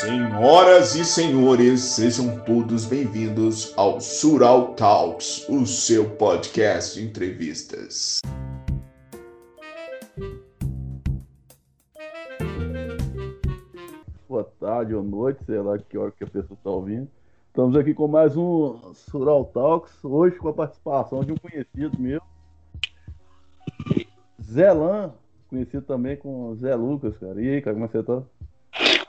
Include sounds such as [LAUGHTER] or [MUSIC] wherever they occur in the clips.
Senhoras e senhores, sejam todos bem-vindos ao Sural Talks, o seu podcast de entrevistas. Boa tarde ou noite, sei lá que hora que a pessoa está ouvindo. Estamos aqui com mais um Sural Talks, hoje com a participação de um conhecido meu, Zé Lan, conhecido também com Zé Lucas, cara. E aí, cara, como é que você tá?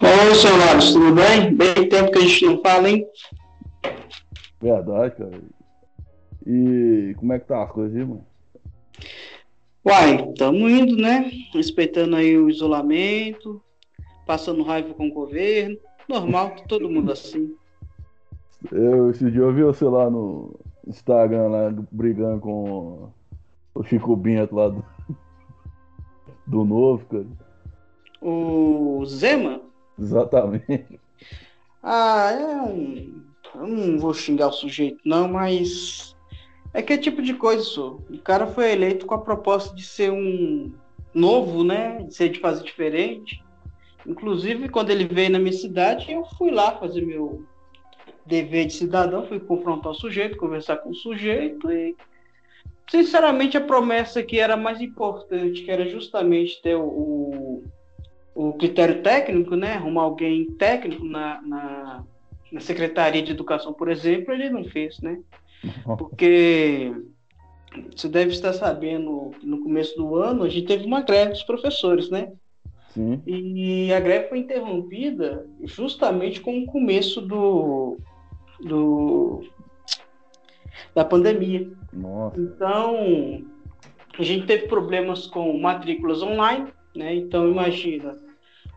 Oi, seu Laros, tudo bem? Bem tempo que a gente não fala, hein? Verdade, cara. E como é que tá as coisas aí, mano? Uai, estamos indo, né? Respeitando aí o isolamento, passando raiva com o governo. Normal, todo mundo assim. Eu, esse dia eu vi você lá no Instagram, lá, brigando com o Chico Binto lá do, do Novo, cara. O Zema? [LAUGHS] Exatamente. Ah, é um. Eu não vou xingar o sujeito, não, mas. É que é tipo de coisa, só. O cara foi eleito com a proposta de ser um novo, né? De ser de fazer diferente. Inclusive, quando ele veio na minha cidade, eu fui lá fazer meu dever de cidadão, fui confrontar o sujeito, conversar com o sujeito e sinceramente a promessa que era mais importante, que era justamente ter o, o critério técnico, né? Arrumar alguém técnico na, na, na, Secretaria de Educação, por exemplo, ele não fez, né? Porque você deve estar sabendo que no começo do ano a gente teve uma greve dos professores, né? Sim. E a greve foi interrompida justamente com o começo do, do da pandemia. Nossa. Então, a gente teve problemas com matrículas online, né? Então, imagina,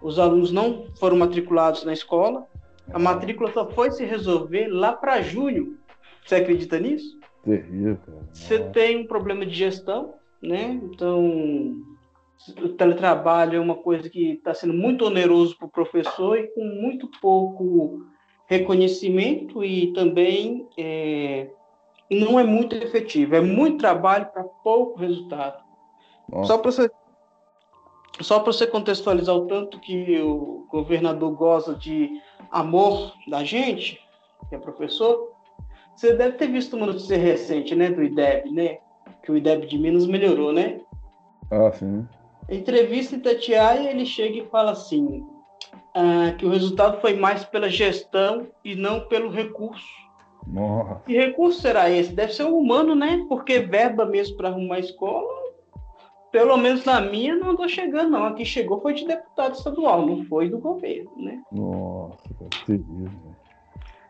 os alunos não foram matriculados na escola, a matrícula só foi se resolver lá para junho. Você acredita nisso? Terrível, cara. Você tem um problema de gestão, né? Então, o teletrabalho é uma coisa que está sendo muito oneroso para o professor e com muito pouco reconhecimento e também é, não é muito efetivo. É muito trabalho para pouco resultado. Nossa. Só para você só para você contextualizar o tanto que o governador goza de amor da gente, que é professor, você deve ter visto uma notícia recente, né, do IDEB, né? Que o IDEB de Minas melhorou, né? Ah, sim. Entrevista em Tatiaia, ele chega e fala assim, ah, que o resultado foi mais pela gestão e não pelo recurso. Nossa. Que recurso será esse? Deve ser o humano, né? Porque verba mesmo para arrumar escola pelo menos na minha, não andou chegando, não. Aqui chegou foi de deputado estadual, não foi do governo, né? Nossa, cara, terrível.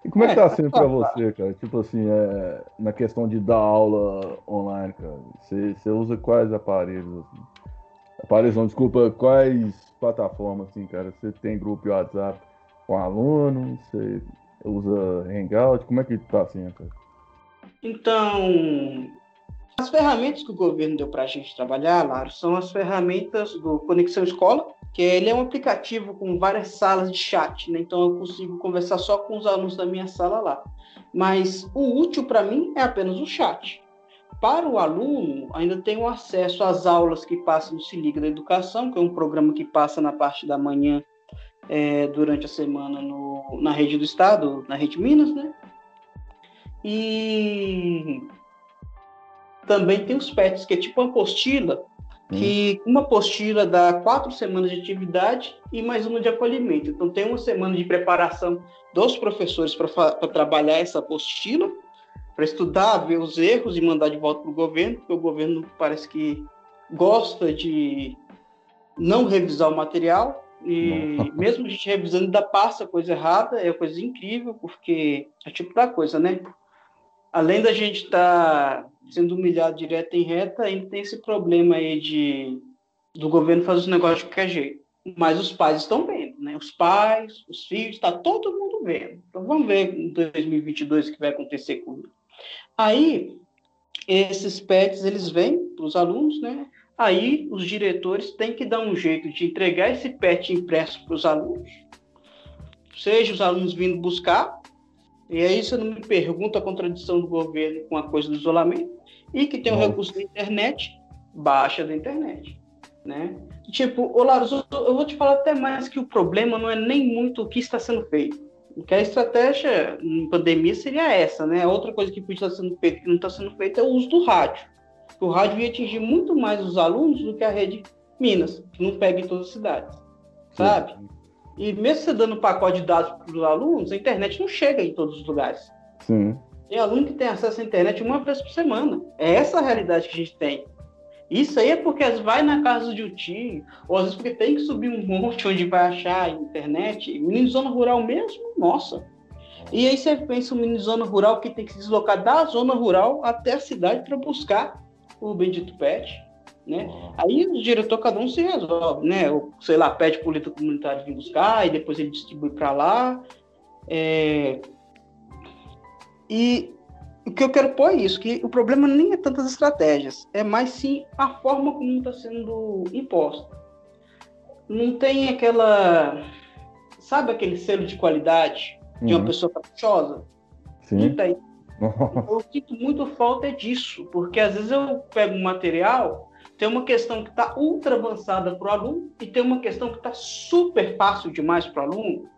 E como é que tá é, sendo para você, cara? Tipo assim, é, na questão de dar aula online, cara, você, você usa quais aparelhos? Assim? Aparelhos não, desculpa, quais plataformas, assim, cara? Você tem grupo WhatsApp com alunos? Você usa Hangout? Como é que tá assim, cara? Então, as ferramentas que o governo deu para a gente trabalhar, Laro, são as ferramentas do Conexão Escola, que ele é um aplicativo com várias salas de chat, né? Então eu consigo conversar só com os alunos da minha sala lá. Mas o útil para mim é apenas o chat. Para o aluno, ainda tenho acesso às aulas que passam no Se Liga da Educação, que é um programa que passa na parte da manhã é, durante a semana no, na rede do Estado, na rede Minas, né? E também tem os PETs, que é tipo uma apostila, que uma apostila dá quatro semanas de atividade e mais uma de acolhimento. Então, tem uma semana de preparação dos professores para trabalhar essa apostila, para estudar, ver os erros e mandar de volta para o governo, porque o governo parece que gosta de não revisar o material, e Nossa. [LAUGHS] mesmo a gente revisando, ainda passa coisa errada, é coisa incrível, porque é tipo da coisa, né? Além da gente estar tá sendo humilhado direto e reta, ainda tem esse problema aí de do governo fazer os negócios de qualquer jeito. Mas os pais estão vendo, né? Os pais, os filhos, está todo mundo vendo. Então vamos ver em 2022 o que vai acontecer com ele. Aí, esses PETs, eles vêm para os alunos, né? Aí, os diretores têm que dar um jeito de entregar esse PET impresso para os alunos, seja os alunos vindo buscar, e aí você não me pergunta a contradição do governo com a coisa do isolamento, e que tem o um recurso da internet, baixa da internet. né? Tipo, ô Laros, eu vou te falar até mais que o problema não é nem muito o que está sendo feito. Porque a estratégia em pandemia seria essa, né? Outra coisa que podia estar sendo feita que não está sendo feita é o uso do rádio. O rádio ia atingir muito mais os alunos do que a rede Minas, que não pega em todas as cidades, sabe? Sim. E mesmo você dando pacote de dados para os alunos, a internet não chega em todos os lugares. Sim. Tem aluno que tem acesso à internet uma vez por semana. É essa a realidade que a gente tem. Isso aí é porque às vezes vai na casa de um tio, ou às vezes porque tem que subir um [LAUGHS] monte onde vai achar a internet. Menino de zona rural mesmo, nossa. E aí você pensa um menino de zona rural que tem que se deslocar da zona rural até a cidade para buscar o bendito pet. Né? Aí o diretor, cada um se resolve, né? Ou, sei lá, pede política comunitária vir buscar e depois ele distribui para lá. É... E o que eu quero pôr é isso, que o problema nem é tantas estratégias, é mais sim a forma como está sendo imposta. Não tem aquela, sabe aquele selo de qualidade de uma uhum. pessoa caprichosa? Sim. Não tem. [LAUGHS] Eu sinto muito falta disso, porque às vezes eu pego um material, tem uma questão que está ultra avançada para o aluno e tem uma questão que está super fácil demais para o aluno.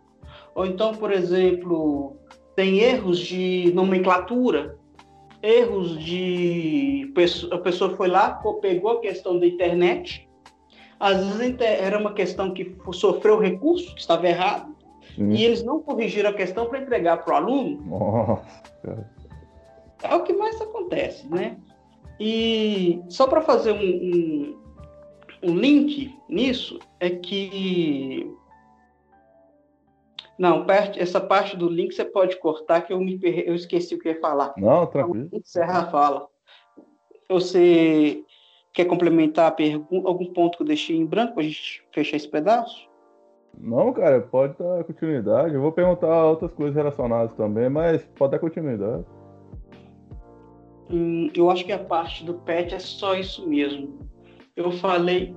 Ou então, por exemplo, tem erros de nomenclatura, erros de. A pessoa foi lá, pegou a questão da internet, às vezes era uma questão que sofreu recurso, que estava errado, Sim. e eles não corrigiram a questão para entregar para o aluno. Nossa. É o que mais acontece, né? E só para fazer um, um, um link nisso, é que não, essa parte do link você pode cortar, que eu, me, eu esqueci o que ia falar. Não, tranquilo. Então, encerra a fala. Você quer complementar a pergunta, algum ponto que eu deixei em branco para a gente fechar esse pedaço? Não, cara, pode dar continuidade. Eu vou perguntar outras coisas relacionadas também, mas pode dar continuidade. Hum, eu acho que a parte do PET é só isso mesmo. Eu falei,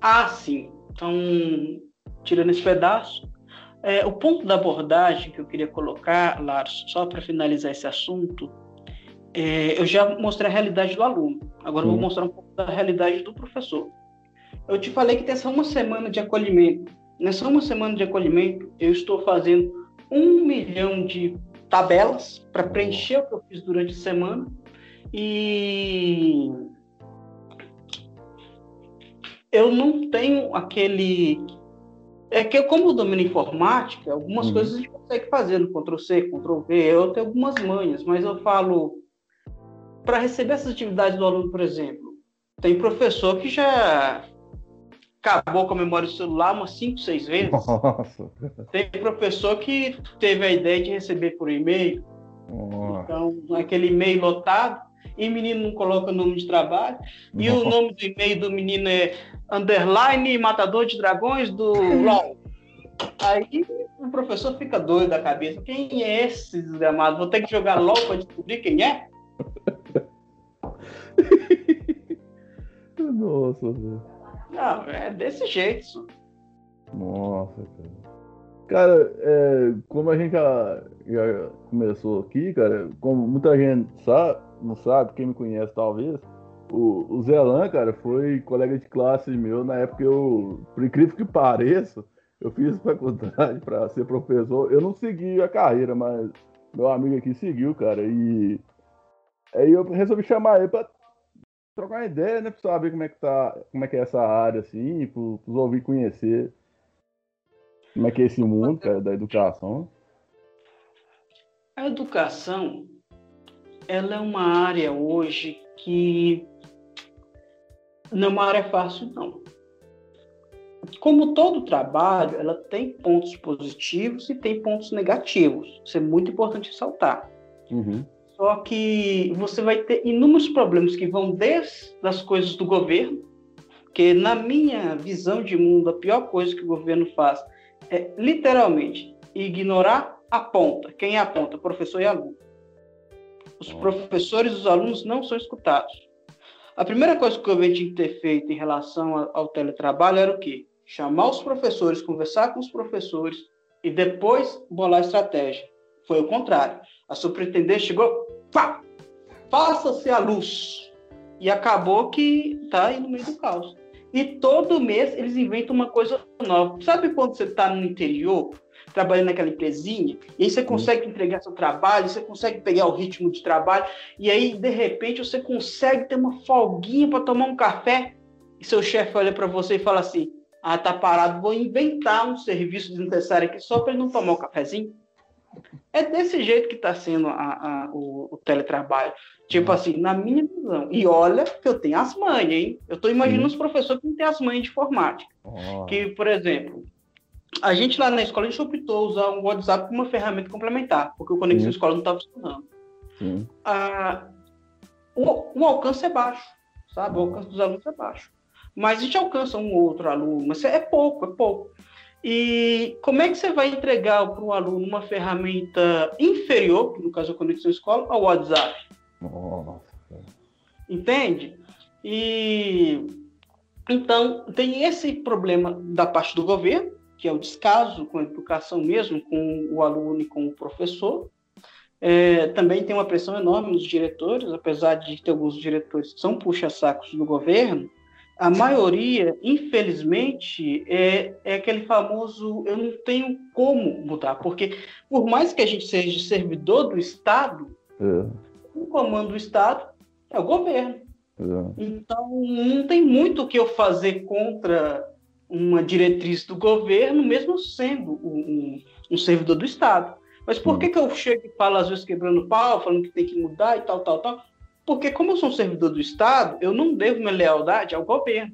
ah, sim. Então, tirando esse pedaço, é, o ponto da abordagem que eu queria colocar, Lars, só para finalizar esse assunto, é, eu já mostrei a realidade do aluno. Agora vou mostrar um pouco da realidade do professor. Eu te falei que tem essa uma semana de acolhimento. Nessa uma semana de acolhimento, eu estou fazendo um milhão de tabelas para preencher o que eu fiz durante a semana. E eu não tenho aquele é que como eu domino informática, algumas uhum. coisas a gente consegue fazer no Ctrl-C, Ctrl-V, eu tenho algumas manhas, mas eu falo, para receber essas atividades do aluno, por exemplo, tem professor que já acabou com a memória do celular umas 5, 6 vezes. Nossa. Tem professor que teve a ideia de receber por e-mail. Então, aquele e-mail lotado, e o menino não coloca o nome de trabalho, e o nome do e-mail do menino é underline matador de dragões do [LAUGHS] LOL. Aí o professor fica doido da cabeça. Quem é esse desgramado? Vou ter que jogar LOL para descobrir quem é? [LAUGHS] Nossa, velho. Não, é desse jeito. Nossa, cara. Cara, é, como a gente já, já começou aqui, cara, como muita gente sabe, não sabe, quem me conhece talvez, o, o Zelan, cara, foi colega de classe meu na época eu, por incrível que pareça, eu fiz faculdade para ser professor. Eu não segui a carreira, mas meu amigo aqui seguiu, cara. E aí eu resolvi chamar ele para trocar uma ideia, né, para saber como é que tá, como é que é essa área assim, para os ouvir conhecer como é que é esse mundo, cara, da educação. A educação, ela é uma área hoje que não é uma área fácil, não. Como todo trabalho, ela tem pontos positivos e tem pontos negativos. Isso é muito importante ressaltar. Uhum. Só que você vai ter inúmeros problemas que vão desde as coisas do governo, que na minha visão de mundo, a pior coisa que o governo faz é literalmente ignorar a ponta. Quem é a ponta? Professor e aluno. Os professores e os alunos não são escutados. A primeira coisa que o governo tinha que ter feito em relação ao teletrabalho era o quê? Chamar os professores, conversar com os professores e depois bolar a estratégia. Foi o contrário. A superintendente chegou, pá, faça-se a luz. E acabou que está aí no meio do caos. E todo mês eles inventam uma coisa nova. Sabe quando você está no interior, trabalhando naquela empresinha, e aí você consegue entregar seu trabalho, você consegue pegar o ritmo de trabalho, e aí, de repente, você consegue ter uma folguinha para tomar um café, e seu chefe olha para você e fala assim: Ah, tá parado, vou inventar um serviço desnecessário aqui só para ele não tomar um cafezinho. É desse jeito que está sendo a, a, o, o, teletrabalho. Tipo assim, na minha visão. E olha que eu tenho as manhas, hein? Eu estou imaginando os professores que não têm as manhas de informática. Oh. Que, por exemplo, a gente lá na escola, a gente optou usar o WhatsApp como uma ferramenta complementar, porque o Conexão. Escola não estava funcionando. Ah, o, o, alcance é baixo, sabe? O alcance dos alunos é baixo. Mas a gente alcança um ou outro aluno, mas é pouco, é pouco. E como é que você vai entregar para o aluno uma ferramenta inferior, no caso é a Conexão Escola, ao WhatsApp? Nossa. Entende? E então tem esse problema da parte do governo, que é o descaso com a educação mesmo, com o aluno e com o professor. É, também tem uma pressão enorme nos diretores, apesar de ter alguns diretores que são puxa-sacos do governo, a maioria, infelizmente, é, é aquele famoso eu não tenho como mudar, porque por mais que a gente seja servidor do Estado, é. o comando do Estado é o governo. É. Então, não tem muito o que eu fazer contra uma diretriz do governo, mesmo sendo um, um servidor do Estado. Mas por hum. que, que eu chego e falo, às vezes, quebrando pau, falando que tem que mudar e tal, tal, tal? Porque, como eu sou um servidor do Estado, eu não devo minha lealdade ao governo.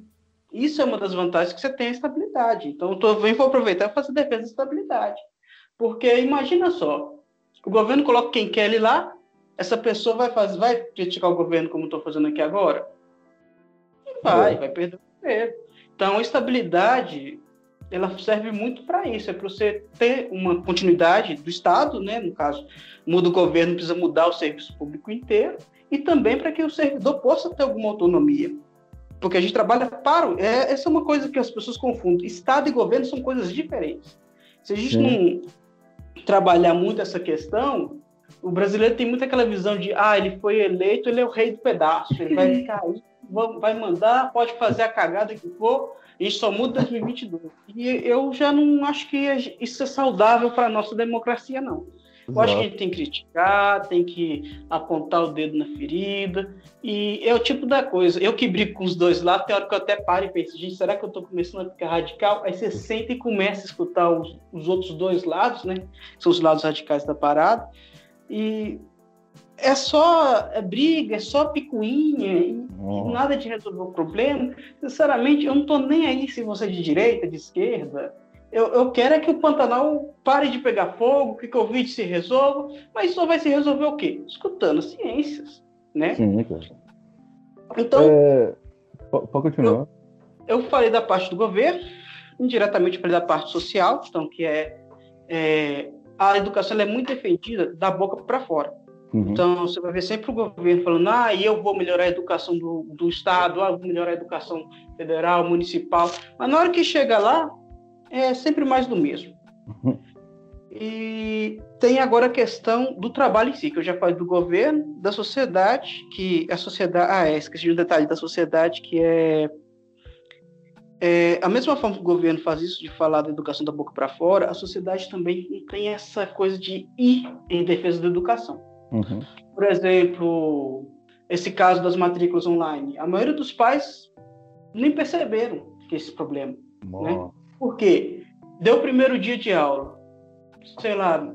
Isso é uma das vantagens que você tem a estabilidade. Então, eu tô, vou aproveitar e fazer defesa da estabilidade. Porque, imagina só, o governo coloca quem quer ele lá, essa pessoa vai, fazer, vai criticar o governo como estou fazendo aqui agora? vai, é. vai perder o poder. Então, a estabilidade, ela serve muito para isso, é para você ter uma continuidade do Estado, né? no caso, muda o governo, precisa mudar o serviço público inteiro, e também para que o servidor possa ter alguma autonomia. Porque a gente trabalha para. É, essa é uma coisa que as pessoas confundem. Estado e governo são coisas diferentes. Se a gente Sim. não trabalhar muito essa questão, o brasileiro tem muito aquela visão de ah, ele foi eleito, ele é o rei do pedaço, ele vai [LAUGHS] ficar aí, vai mandar, pode fazer a cagada que for, e gente só muda 2022. E eu já não acho que isso é saudável para a nossa democracia, não. Eu acho que a gente tem que criticar, tem que apontar o dedo na ferida. E é o tipo da coisa. Eu que brigo com os dois lados, tem hora que eu até paro e penso, gente, será que eu estou começando a ficar radical? Aí você senta e começa a escutar os, os outros dois lados, né? São os lados radicais da parada. E é só é briga, é só picuinha, oh. nada de resolver o problema. Sinceramente, eu não estou nem aí se você é de direita, de esquerda eu, eu quero é que o Pantanal pare de pegar fogo, que o Covid se resolva, mas só vai se resolver o quê? Escutando ciências, né? Sim, cara. Então... É... Pode continuar. Eu, eu, falei da parte do governo, indiretamente falei da parte social, então que é, é a educação é muito defendida da boca para fora. Uhum. Então, você vai ver sempre o governo falando, ah, eu vou melhorar a educação do, do Estado, ah, vou melhorar a educação federal, municipal. Mas na hora que chega lá, é sempre mais do mesmo. Uhum. E tem agora a questão do trabalho em si, que eu já falei do governo, da sociedade, que a sociedade. Ah, é, esqueci de um detalhe da sociedade, que é, é. A mesma forma que o governo faz isso, de falar da educação da boca para fora, a sociedade também tem essa coisa de ir em defesa da educação. Uhum. Por exemplo, esse caso das matrículas online. A maioria dos pais nem perceberam que esse problema. Né? Por quê? Deu o primeiro dia de aula. Sei lá,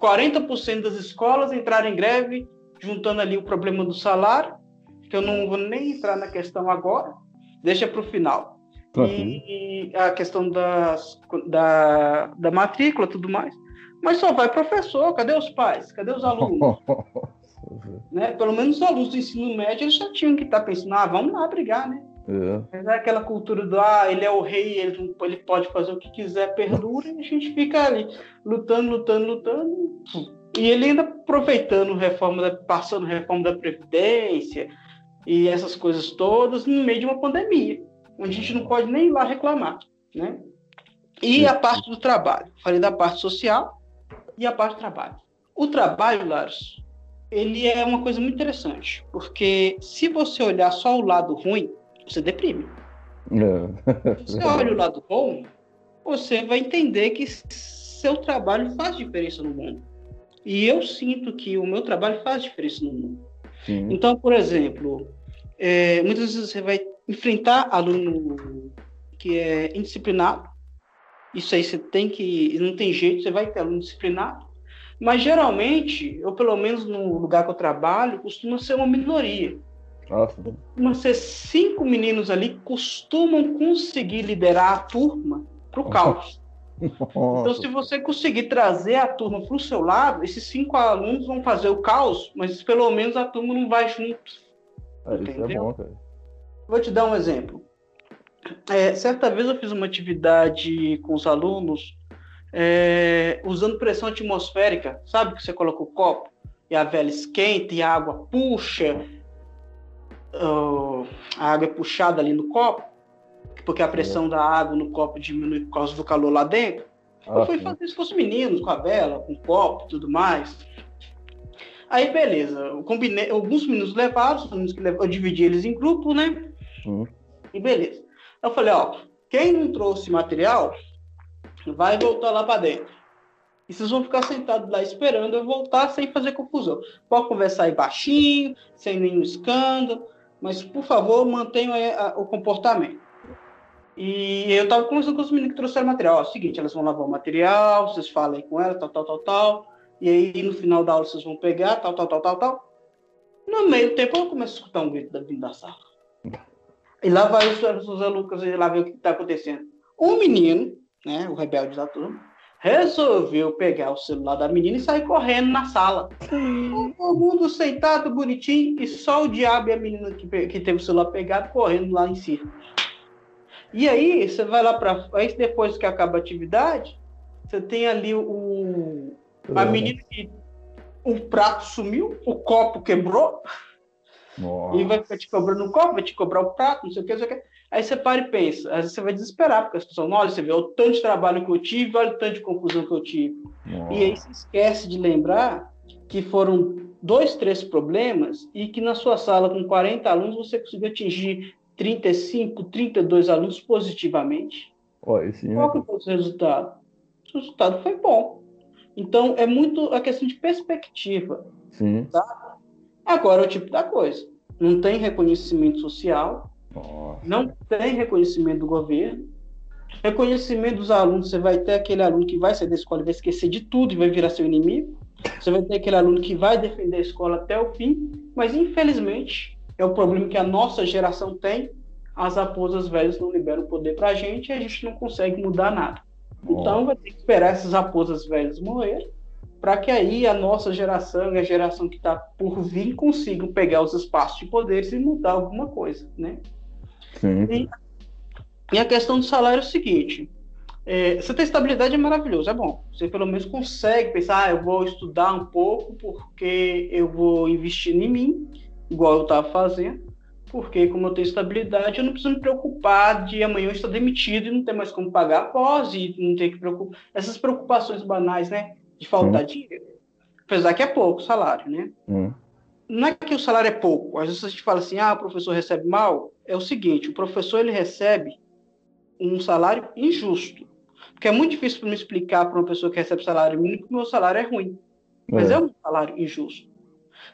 40% das escolas entraram em greve, juntando ali o problema do salário, que eu não vou nem entrar na questão agora, deixa para o final. Uhum. E, a questão das, da, da matrícula tudo mais. Mas só vai professor, cadê os pais? Cadê os alunos? [LAUGHS] né? Pelo menos os alunos do ensino médio eles já tinham que estar tá pensando, ah, vamos lá brigar, né? É. Mas é aquela cultura do, ah, ele é o rei, ele, ele pode fazer o que quiser, perdura, e a gente fica ali lutando, lutando, lutando. E ele ainda aproveitando reforma, da, passando reforma da Previdência e essas coisas todas no meio de uma pandemia, onde a gente não pode nem ir lá reclamar, né? E a parte do trabalho. Falei da parte social e a parte do trabalho. O trabalho, Laros, ele é uma coisa muito interessante, porque se você olhar só o lado ruim, você deprime. É. Você olha o lado bom, você vai entender que seu trabalho faz diferença no mundo. E eu sinto que o meu trabalho faz diferença no mundo. Sim. Então, por exemplo, é, muitas vezes você vai enfrentar aluno que é indisciplinado. Isso aí você tem que. Não tem jeito, você vai ter aluno disciplinado. Mas geralmente, ou pelo menos no lugar que eu trabalho, costuma ser uma minoria. Nossa. Costuma ser cinco meninos ali costumam conseguir liderar a turma para o caos. Então, se você conseguir trazer a turma para o seu lado, esses cinco alunos vão fazer o caos, mas pelo menos a turma não vai junto. É, isso é bom, cara. Vou te dar um exemplo. É, certa vez eu fiz uma atividade com os alunos é, usando pressão atmosférica. Sabe que você coloca o copo e a vela esquenta e a água puxa, ah, a água é puxada ali no copo, porque a pressão da água no copo diminui por causa do calor lá dentro. Eu Ah, fui sim. fazer isso com os meninos, com a vela, com o copo e tudo mais. Aí, beleza. Eu combinei, alguns meninos levaram, eu dividi eles em grupo, né? Hum. E beleza. Eu falei, ó, quem não trouxe material, vai voltar lá para dentro. E vocês vão ficar sentados lá esperando eu voltar sem fazer confusão. Pode conversar aí baixinho, sem nenhum escândalo, mas por favor, mantenham o comportamento. E eu tava conversando com os meninos que trouxeram material. Ó, seguinte, elas vão lavar o material, vocês falam aí com elas, tal, tal, tal, tal. E aí no final da aula vocês vão pegar, tal, tal, tal, tal, tal. No meio do tempo eu começo a escutar um grito da vindo da sala. E lá vai o. José Lucas e lá ver o que está acontecendo. Um menino, né, o rebelde da turma, resolveu pegar o celular da menina e sair correndo na sala. Todo mundo sentado, bonitinho, e só o diabo e a menina que, que teve o celular pegado correndo lá em cima. E aí, você vai lá para. Aí, depois que acaba a atividade, você tem ali o. A menina que. O prato sumiu, o copo quebrou, Nossa. e vai te cobrando o copo, vai te cobrar o prato, não sei o que, não sei o que. Aí você para e pensa, às vezes você vai desesperar, porque as pessoas, olha, você vê o tanto de trabalho que eu tive, olha o tanto de confusão que eu tive. Nossa. E aí você esquece de lembrar que foram dois, três problemas e que na sua sala com 40 alunos você conseguiu atingir 35, 32 alunos positivamente. Ó, esse Qual que foi o resultado? O resultado foi bom. Então é muito a questão de perspectiva. Sim. Agora é o tipo da coisa. Não tem reconhecimento social, Nossa. não tem reconhecimento do governo. Reconhecimento dos alunos, você vai ter aquele aluno que vai sair da escola e vai esquecer de tudo e vai virar seu inimigo. Você vai ter aquele aluno que vai defender a escola até o fim, mas infelizmente é o problema que a nossa geração tem. As raposas velhas não liberam poder para a gente e a gente não consegue mudar nada. Então vai ter que esperar essas raposas velhas morrer para que aí a nossa geração e a geração que está por vir consigam pegar os espaços de poderes e mudar alguma coisa, né? Sim. E, e a questão do salário é o seguinte: é, você ter estabilidade é maravilhoso, é bom. Você pelo menos consegue pensar, ah, eu vou estudar um pouco porque eu vou investir em mim, igual eu estava fazendo. Porque, como eu tenho estabilidade, eu não preciso me preocupar de amanhã eu estar demitido e não ter mais como pagar após e não ter que preocupar. Essas preocupações banais, né? De faltar dinheiro. Apesar que é pouco o salário, né? Hum. não é que o salário é pouco. Às vezes a gente fala assim, ah, o professor recebe mal. É o seguinte, o professor ele recebe um salário injusto. Porque é muito difícil para me explicar para uma pessoa que recebe salário mínimo que o meu salário é ruim. Mas É. é um salário injusto.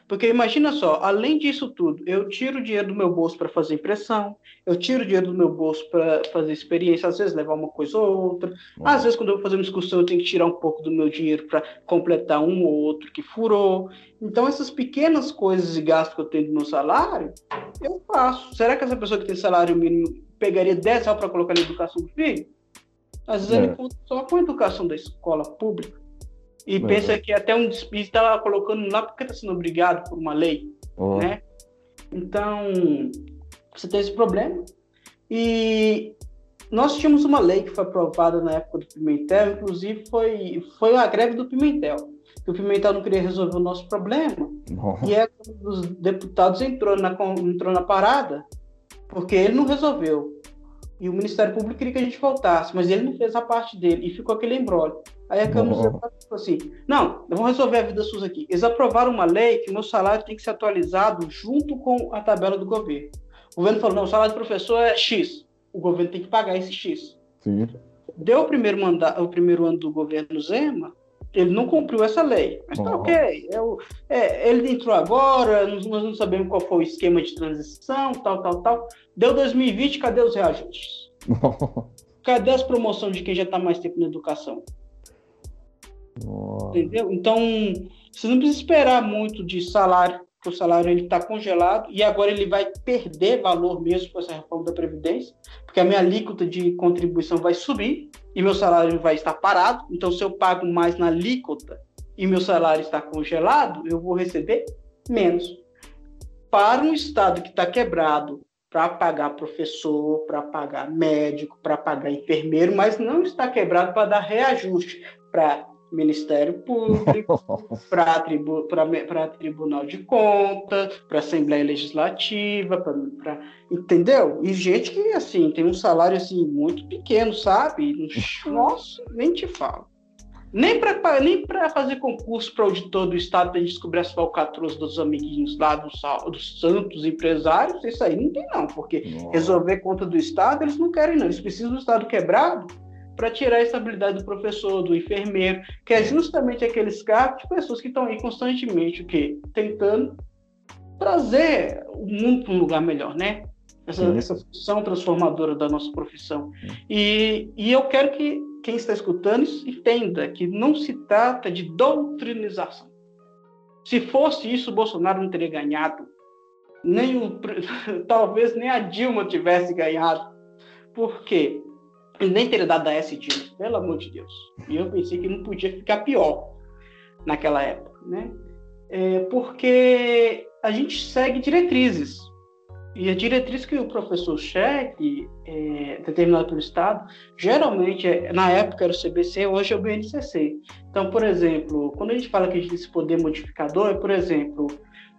Porque imagina só, além disso tudo, eu tiro o dinheiro do meu bolso para fazer impressão, eu tiro o dinheiro do meu bolso para fazer experiência, às vezes levar uma coisa ou outra. Às vezes, quando eu vou fazer uma excursão, eu tenho que tirar um pouco do meu dinheiro para completar um ou outro que furou. Então, essas pequenas coisas de gasto que eu tenho do meu salário, eu faço. Será que essa pessoa que tem salário mínimo pegaria 10 reais para colocar na educação do filho? Às vezes, É. ele conta só com a educação da escola pública. E É. pensa que até um despiste está colocando lá porque está sendo obrigado por uma lei né? Então, você tem esse problema. E nós tínhamos uma lei que foi aprovada na época do Pimentel, inclusive foi, foi a greve do Pimentel. Que o Pimentel não queria resolver o nosso problema, e aí um dos deputados entrou na, entrou na parada, porque ele não resolveu. E o Ministério Público queria que a gente voltasse, mas ele não fez a parte dele, e ficou aquele embrólio. Aí a Câmara. Deputados falou assim: não, vamos resolver a vida SUS aqui. Eles aprovaram uma lei que o meu salário tem que ser atualizado junto com a tabela do governo. O governo falou: não, o salário do professor é X. o governo tem que pagar esse X. Sim. Deu o primeiro, manda, o primeiro ano do governo Zema, ele não cumpriu essa lei. Mas tá ok. É o- é, ele entrou agora, nós nós não sabemos qual foi o esquema de transição, tal, tal, tal. Deu 2020, cadê os reajustes? [LAUGHS] Cadê as promoções de quem já está mais tempo na educação? Nossa. Entendeu? Então, você não precisa esperar muito de salário, porque o salário ele está congelado e agora ele vai perder valor mesmo com essa reforma da Previdência, porque a minha alíquota de contribuição vai subir e meu salário vai estar parado. Então, se eu pago mais na alíquota e meu salário está congelado, eu vou receber menos. Para um Estado que está quebrado, para pagar professor, para pagar médico, para pagar enfermeiro, mas não está quebrado para dar reajuste para Ministério Público, [LAUGHS] para tribu Tribunal de Contas, para Assembleia Legislativa, para entendeu? E gente que assim tem um salário assim muito pequeno, sabe? Nossa, nem te falo. Nem para nem fazer concurso para auditor do Estado para descobrir as falcatruas dos amiguinhos lá dos, dos santos empresários, isso aí não tem não, porque Nossa. resolver conta do Estado eles não querem não, eles precisam do Estado quebrado para tirar a estabilidade do professor, do enfermeiro, que é justamente aqueles cargos de pessoas que estão aí constantemente o quê? tentando trazer o mundo para um lugar melhor, né? Essa, essa função transformadora da nossa profissão. E, e eu quero que quem está escutando entenda que não se trata de doutrinização. Se fosse isso, Bolsonaro não teria ganhado. Nem o, [LAUGHS] talvez nem a Dilma tivesse ganhado. Por quê? Nem teria dado a S pelo amor de Deus. E eu pensei que não podia ficar pior naquela época, né? É porque a gente segue diretrizes. E a diretriz que o professor cheque, é, determinada pelo Estado, geralmente, é, na época era o CBC, hoje é o BNCC. Então, por exemplo, quando a gente fala que a gente tem esse poder modificador, é, por exemplo,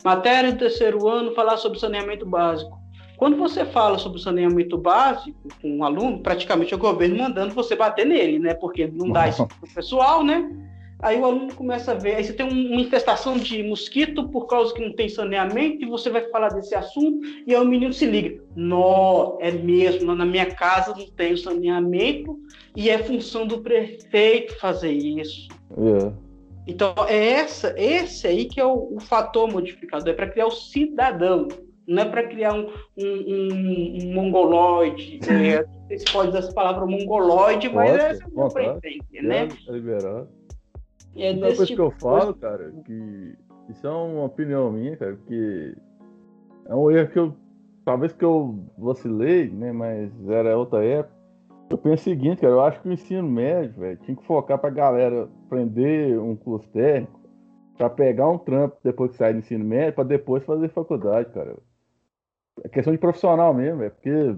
matéria do terceiro ano, falar sobre saneamento básico. Quando você fala sobre saneamento básico com um aluno, praticamente é o governo mandando você bater nele, né? Porque não dá isso para o pessoal, né? Aí o aluno começa a ver, aí você tem uma infestação de mosquito por causa que não tem saneamento, e você vai falar desse assunto, e aí o menino se liga. Nó, é mesmo, na minha casa não tem saneamento, e é função do prefeito fazer isso. É. Então, é essa, esse aí que é o, o fator modificador, é para criar o cidadão, não é para criar um, um, um, mongoloide. [LAUGHS] É, não sei se pode usar essa palavra mongoloide, mas Pode, é essa entender, né? É liberado. É Uma desse coisa tipo que eu coisa. falo, cara, que isso é uma opinião minha, cara, que é um erro que eu. Talvez que eu vacilei, né? Mas era outra época. Eu penso o seguinte, cara, eu acho que o ensino médio, velho, tinha que focar pra galera aprender um curso técnico, pra pegar um trampo depois que sair do ensino médio, pra depois fazer faculdade, cara. É questão de profissional mesmo, velho, porque,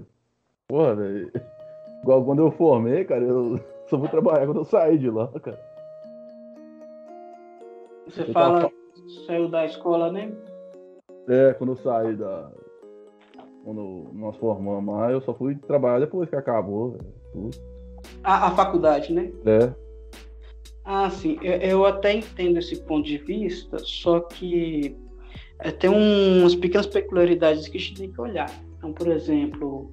porra, velho, [LAUGHS] igual quando eu formei, cara, eu [LAUGHS] só fui trabalhar quando eu saí de lá, cara. Você Eu fala, tava- saiu da escola, né? É, quando eu saí da. Quando nós formamos lá, eu só fui trabalhar depois que acabou, velho, tudo. A, a faculdade, né? É. Ah, sim. Eu, eu até entendo esse ponto de vista, só que é, tem umas pequenas peculiaridades que a gente tem que olhar. Então, por exemplo,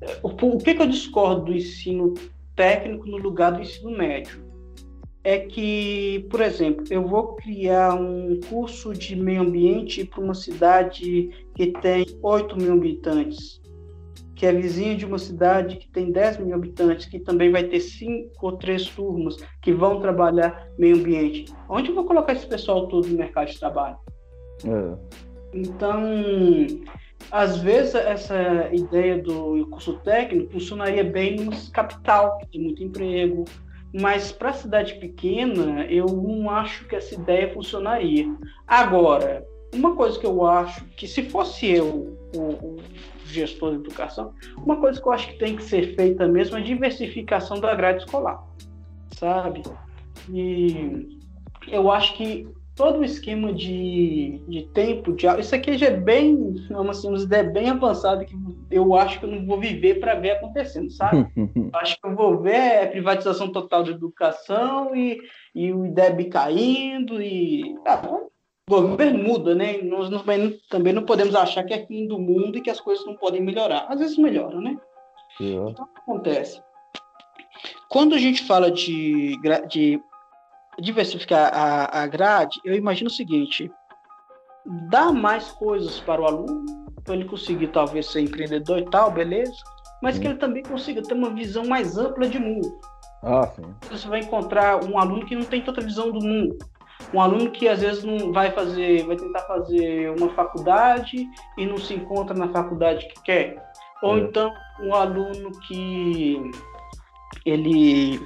é, o, o que, que eu discordo do ensino técnico no lugar do ensino médio? É que, por exemplo, eu vou criar um curso de meio ambiente para uma cidade que tem 8 mil habitantes, que é vizinha de uma cidade que tem 10 mil habitantes, que também vai ter cinco ou três turmas que vão trabalhar meio ambiente. Onde eu vou colocar esse pessoal todo no mercado de trabalho? É. Então, às vezes essa ideia do curso técnico funcionaria bem numa capital, que tem muito emprego, mas para cidade pequena, eu não acho que essa ideia funcionaria. Agora, uma coisa que eu acho que se fosse eu o, o gestor de educação, uma coisa que eu acho que tem que ser feita mesmo é a diversificação da grade escolar, sabe? E eu acho que todo o esquema de, de tempo de isso aqui já é bem, uma, assim, uma ideia bem avançada que eu acho que eu não vou viver para ver acontecendo, sabe? [LAUGHS] acho que eu vou ver a privatização total da educação e, e o IDEB caindo e ah, o governo muda, né? Nós, nós também não podemos achar que é fim do mundo e que as coisas não podem melhorar. Às vezes melhoram, né? Então, o que acontece? Quando a gente fala de, de diversificar a, a grade, eu imagino o seguinte: dar mais coisas para o aluno, para ele conseguir talvez ser empreendedor e tal, beleza, mas que ele também consiga ter uma visão mais ampla de mundo. Ah, sim. Você vai encontrar um aluno que não tem tanta visão do mundo. Um aluno que às vezes não vai fazer, vai tentar fazer uma faculdade e não se encontra na faculdade que quer. Ou é. então um aluno que ele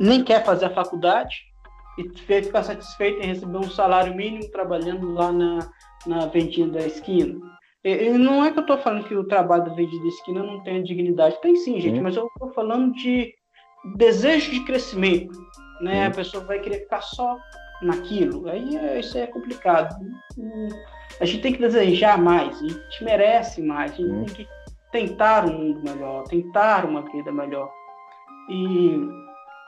nem quer fazer a faculdade e ficar satisfeito em receber um salário mínimo trabalhando lá na, na vendinha da esquina. E, não é que eu estou falando que o trabalho da vendinha da esquina não tem dignidade. Tem sim, gente, mas eu estou falando de desejo de crescimento. Né? A pessoa vai querer ficar só naquilo. Aí é, isso é complicado. A gente tem que desejar mais, a gente merece mais, a gente tem que tentar um mundo melhor, tentar uma vida melhor. E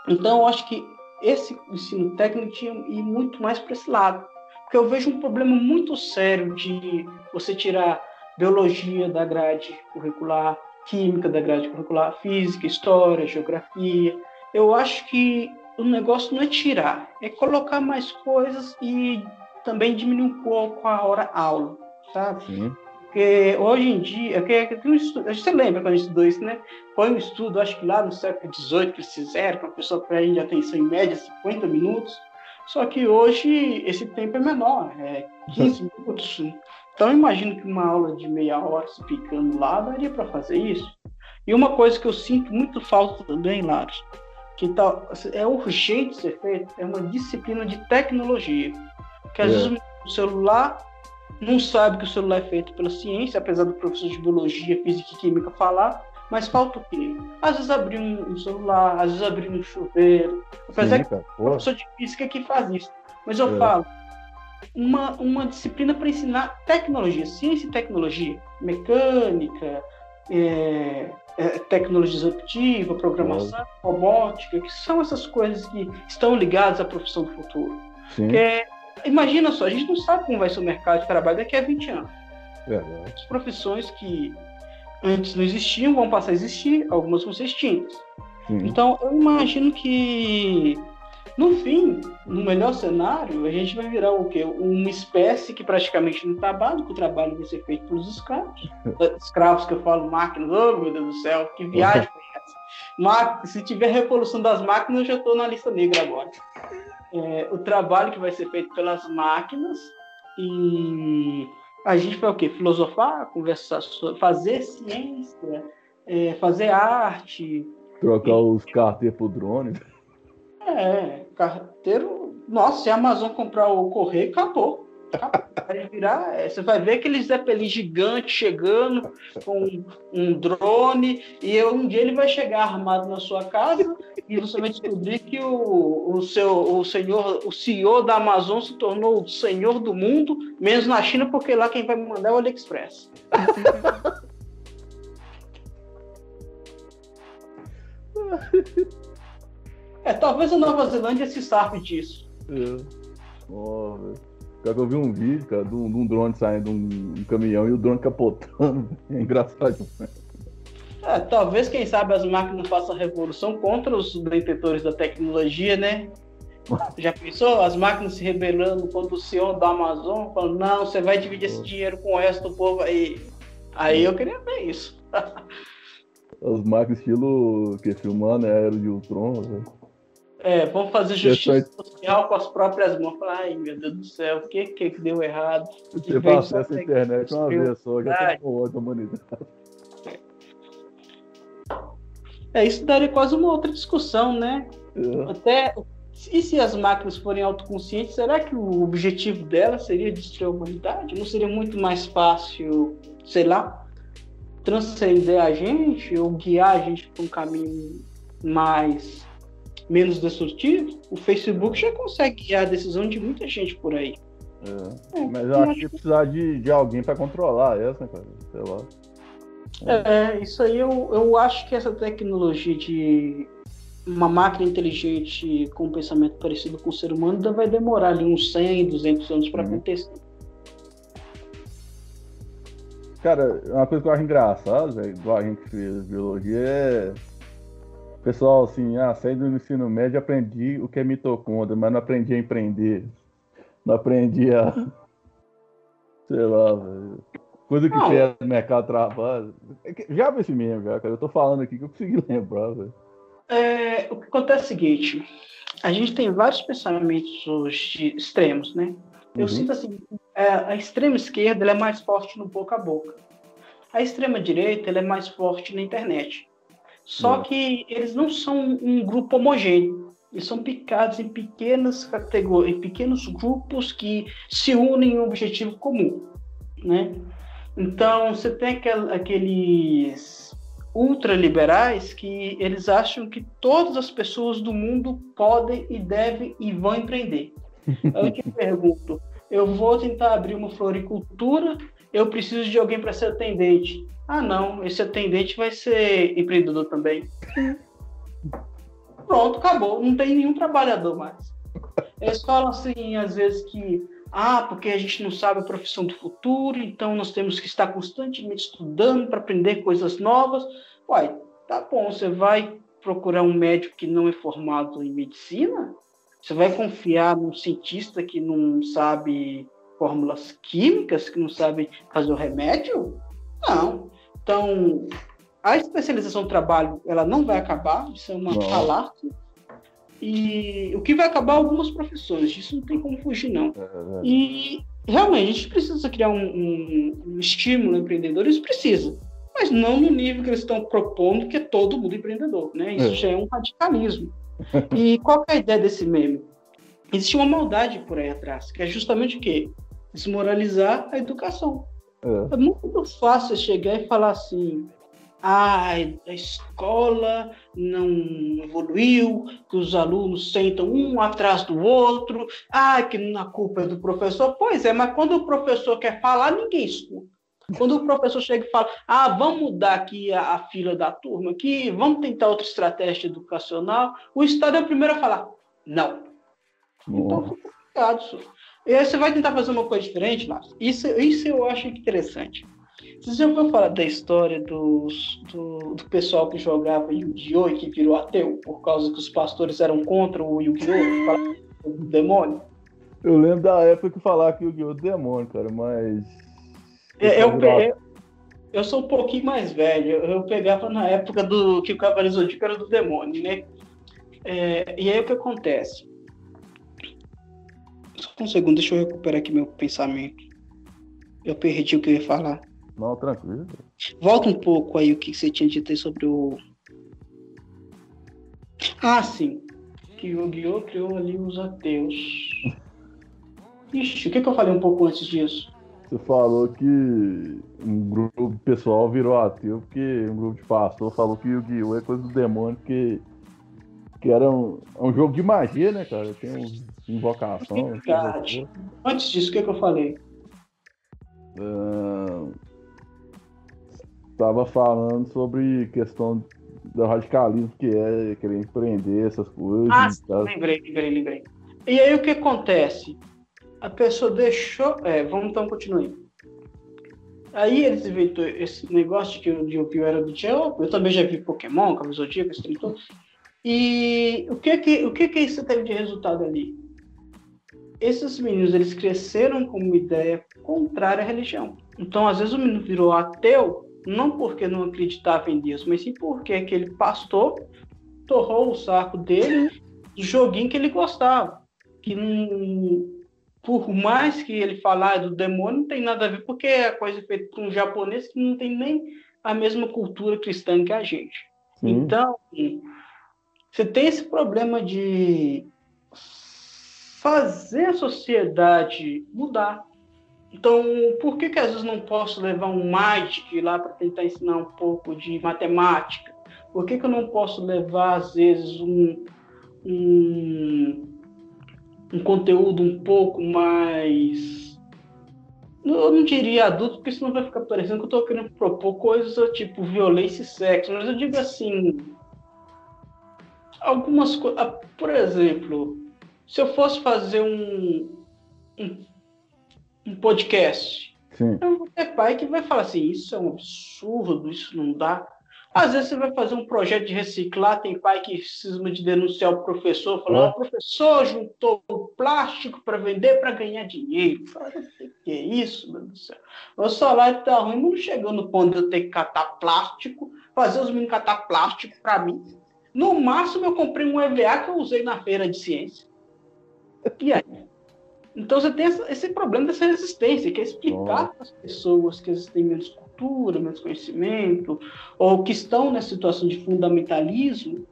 então eu acho que esse ensino técnico tinha ir muito mais para esse lado. Porque eu vejo um problema muito sério de você tirar biologia da grade curricular, química da grade curricular, física, história, geografia. Eu acho que o negócio não é tirar, é colocar mais coisas e também diminuir um pouco a hora aula, sabe? Sim. Porque hoje em dia, que, que, a gente lembra quando a gente estudou isso, né? Foi um estudo, acho que lá no século XVIII que eles fizeram, que a pessoa prende atenção em média 50 minutos, só que hoje esse tempo é menor, é 15 [LAUGHS] minutos. Então imagino que uma aula de meia hora se picando lá daria para fazer isso. E uma coisa que eu sinto muito falta também, Laros, que tá, é urgente ser feito, é uma disciplina de tecnologia. Que às é. vezes o celular não sabe que o celular é feito pela ciência, apesar do professor de biologia, física e química falar, mas falta o quê? Às vezes abrir um celular, às vezes abrir um chuveiro. Apesar Sim, que o professor de física que faz isso. Mas eu é. falo, uma, uma disciplina para ensinar tecnologia, ciência e tecnologia, mecânica, é, é, tecnologia disruptiva, programação, robótica, que são essas coisas que estão ligadas à profissão do futuro. É, imagina só, a gente não sabe como vai ser o mercado de trabalho daqui a 20 anos. Verdade. As profissões que antes não existiam vão passar a existir, algumas vão ser extintas. Sim. Então, eu imagino que no fim, no melhor cenário, a gente vai virar o quê? Uma espécie que praticamente não trabalha, que o trabalho vai ser feito pelos escravos. escravos que eu falo máquinas, oh meu Deus do céu, que viagem foi essa? Se tiver revolução das máquinas, eu já estou na lista negra agora. É, o trabalho que vai ser feito pelas máquinas e a gente vai o quê? Filosofar, conversar, fazer ciência, é, fazer arte. Trocar e... os carteiros por drone. É, carteiro. Nossa, se a Amazon comprar o correio, acabou. Vai virar, é, você vai ver aqueles Zeppelin gigantes chegando com um drone, e um dia ele vai chegar armado na sua casa e você vai descobrir que o, o seu o senhor, o CEO da Amazon se tornou o senhor do mundo, menos na China, porque lá quem vai mandar é o AliExpress. [LAUGHS] É, talvez a Nova Zelândia se sabe disso. É. Oh, cara, eu vi um vídeo, cara, de um, de um drone saindo de um, caminhão e o drone capotando. [LAUGHS] É engraçado. É, talvez, quem sabe, as máquinas façam a revolução contra os detentores da tecnologia, né? [LAUGHS] Já pensou? As máquinas se rebelando contra o senhor da Amazon, falando, não, você vai dividir esse dinheiro com o resto do povo aí. Aí eu queria ver isso. As máquinas estilo que filmando é Aero de Ultron, velho. É, vamos fazer justiça social com as próprias mãos. Ai meu Deus do céu, o que que deu errado? Você vai acesso à internet uma vez só, já com outra humanidade. É, isso daria quase uma outra discussão, né? É. Até e se as máquinas forem autoconscientes, será que o objetivo delas seria destruir a humanidade? Não seria muito mais fácil, sei lá, transcender a gente ou guiar a gente para um caminho mais menos destrutivo, o Facebook já consegue guiar a decisão de muita gente por aí. É, é, mas eu acho que precisar de, de alguém para controlar essa, cara. Sei lá. É, isso aí eu, eu acho que essa tecnologia de uma máquina inteligente com um pensamento parecido com o ser humano ainda vai demorar ali uns 100, 200 anos para uhum. acontecer. cara, uma coisa que eu acho engraçada, igual a gente fez biologia, é. Pessoal, assim, ah, saí do ensino médio aprendi o que é mitocôndria, mas não aprendi a empreender. Não aprendi a. [LAUGHS] Sei lá, velho. Coisa que fez no mercado trabalho. É já vi esse mesmo, cara. Eu tô falando aqui que eu consegui [LAUGHS] lembrar, velho. É, o que acontece é o seguinte: a gente tem vários pensamentos hoje extremos, né? Eu uhum. sinto assim, é, a extrema esquerda é mais forte no boca a boca. A extrema direita é mais forte na internet. Só que eles não são um grupo homogêneo. Eles são picados em pequenas categorias, em pequenos grupos que se unem em um objetivo comum, né? Então, você tem aquel, aqueles ultraliberais que eles acham que todas as pessoas do mundo podem e devem e vão empreender. Eu te [LAUGHS] pergunto, eu vou tentar abrir uma floricultura, eu preciso de alguém para ser atendente. Ah, não, esse atendente vai ser empreendedor também. Pronto, acabou, não tem nenhum trabalhador mais. Eles falam assim, às vezes, que ah, porque a gente não sabe a profissão do futuro, então nós temos que estar constantemente estudando para aprender coisas novas. Uai, tá bom, você vai procurar um médico que não é formado em medicina? Você vai confiar num cientista que não sabe fórmulas químicas, que não sabe fazer o remédio? Não. Então, a especialização do trabalho, ela não vai acabar, isso é uma falácia. E o que vai acabar algumas profissões, disso não tem como fugir, não. É e realmente, a gente precisa criar um, um, um estímulo empreendedor, isso precisa. Mas não no nível que eles estão propondo, que é todo mundo empreendedor, né? Isso é. já é um radicalismo. E qual é a ideia desse meme? Existe uma maldade por aí atrás, que é justamente o quê? Desmoralizar a educação. É, é muito fácil chegar e falar assim: ah, a escola não evoluiu, que os alunos sentam um atrás do outro, ah, que a culpa é do professor. Pois é, mas quando o professor quer falar, ninguém escuta. Quando o professor chega e fala, ah, vamos mudar aqui a, a, fila da turma aqui, vamos tentar outra estratégia educacional, o Estado é o primeiro a falar, não. Então, fica complicado. E aí você vai tentar fazer uma coisa diferente, Márcio. Isso, isso eu acho interessante. Você já ouviu falar da história dos, do, do pessoal que jogava Yu-Gi-Oh! e que virou ateu por causa que os pastores eram contra o Yu-Gi-Oh! do demônio? Eu lembro da época que falava que o Yu-Gi-Oh! demônio, cara, mas é, eu, eu, eu sou um pouquinho mais velho. Eu pegava na época do que o Cavaleiro Zodíaco era do demônio, né? É, e aí o que acontece? Só um segundo, deixa eu recuperar aqui meu pensamento. Eu perdi o que eu ia falar. Não, tranquilo. Volta um pouco aí o que você tinha dito sobre o. Ah, sim. Que o Guiô criou ali os ateus. [LAUGHS] Ixi, o que, que eu falei um pouco antes disso? Você falou que um grupo pessoal virou ateu porque um grupo de pastor falou que o Yu-Gi-Oh! é coisa do demônio, que, que era um, é um jogo de magia, né, cara? Tem uma invocação. Antes disso, o que, é que eu falei? Uh, tava falando sobre questão do radicalismo que é querer empreender essas coisas. Ah, sim, lembrei, lembrei, lembrei. E aí o que acontece? a pessoa deixou. É, vamos então continuar. Aí eles inventou esse negócio de que o Yu-Gi-Oh! era do Tchau. Eu também já vi Pokémon, Zodíaco, esse. E o que que, o que que isso teve de resultado ali? Esses meninos, eles cresceram com uma ideia contrária à religião. Então, às vezes o menino virou ateu, não porque não acreditava em Deus, mas sim porque aquele pastor torrou o saco dele do joguinho que ele gostava. Que não, por mais que ele falar do demônio, não tem nada a ver, porque é coisa feita por um japonês que não tem nem a mesma cultura cristã que a gente. Sim. Então, você tem esse problema de fazer a sociedade mudar. Então, por que, que às vezes não posso levar um Magic lá para tentar ensinar um pouco de matemática? Por que, que eu não posso levar, às vezes, um, um um conteúdo um pouco mais. Eu não diria adulto, porque senão vai ficar parecendo que eu estou querendo propor coisas tipo violência e sexo, mas eu digo assim. Algumas coisas. Ah, por exemplo, se eu fosse fazer um, um, um podcast Sim. Então, vai ter pai que vai falar assim, isso é um absurdo, isso não dá. Às vezes você vai fazer um projeto de reciclar, tem pai que cisma de denunciar o professor, falando, o professor juntou plástico para vender para ganhar dinheiro. Fala, o que é isso, meu Deus do céu? O salário tá ruim, não chegou no ponto de eu ter que catar plástico, fazer os meninos catar plástico para mim. No máximo, eu comprei um EVA que eu usei na feira de ciência. E aí? Então você tem essa- esse problema dessa resistência, que é explicar para as pessoas que eles têm menos cultura, menos conhecimento, ou que estão nessa situação de fundamentalismo,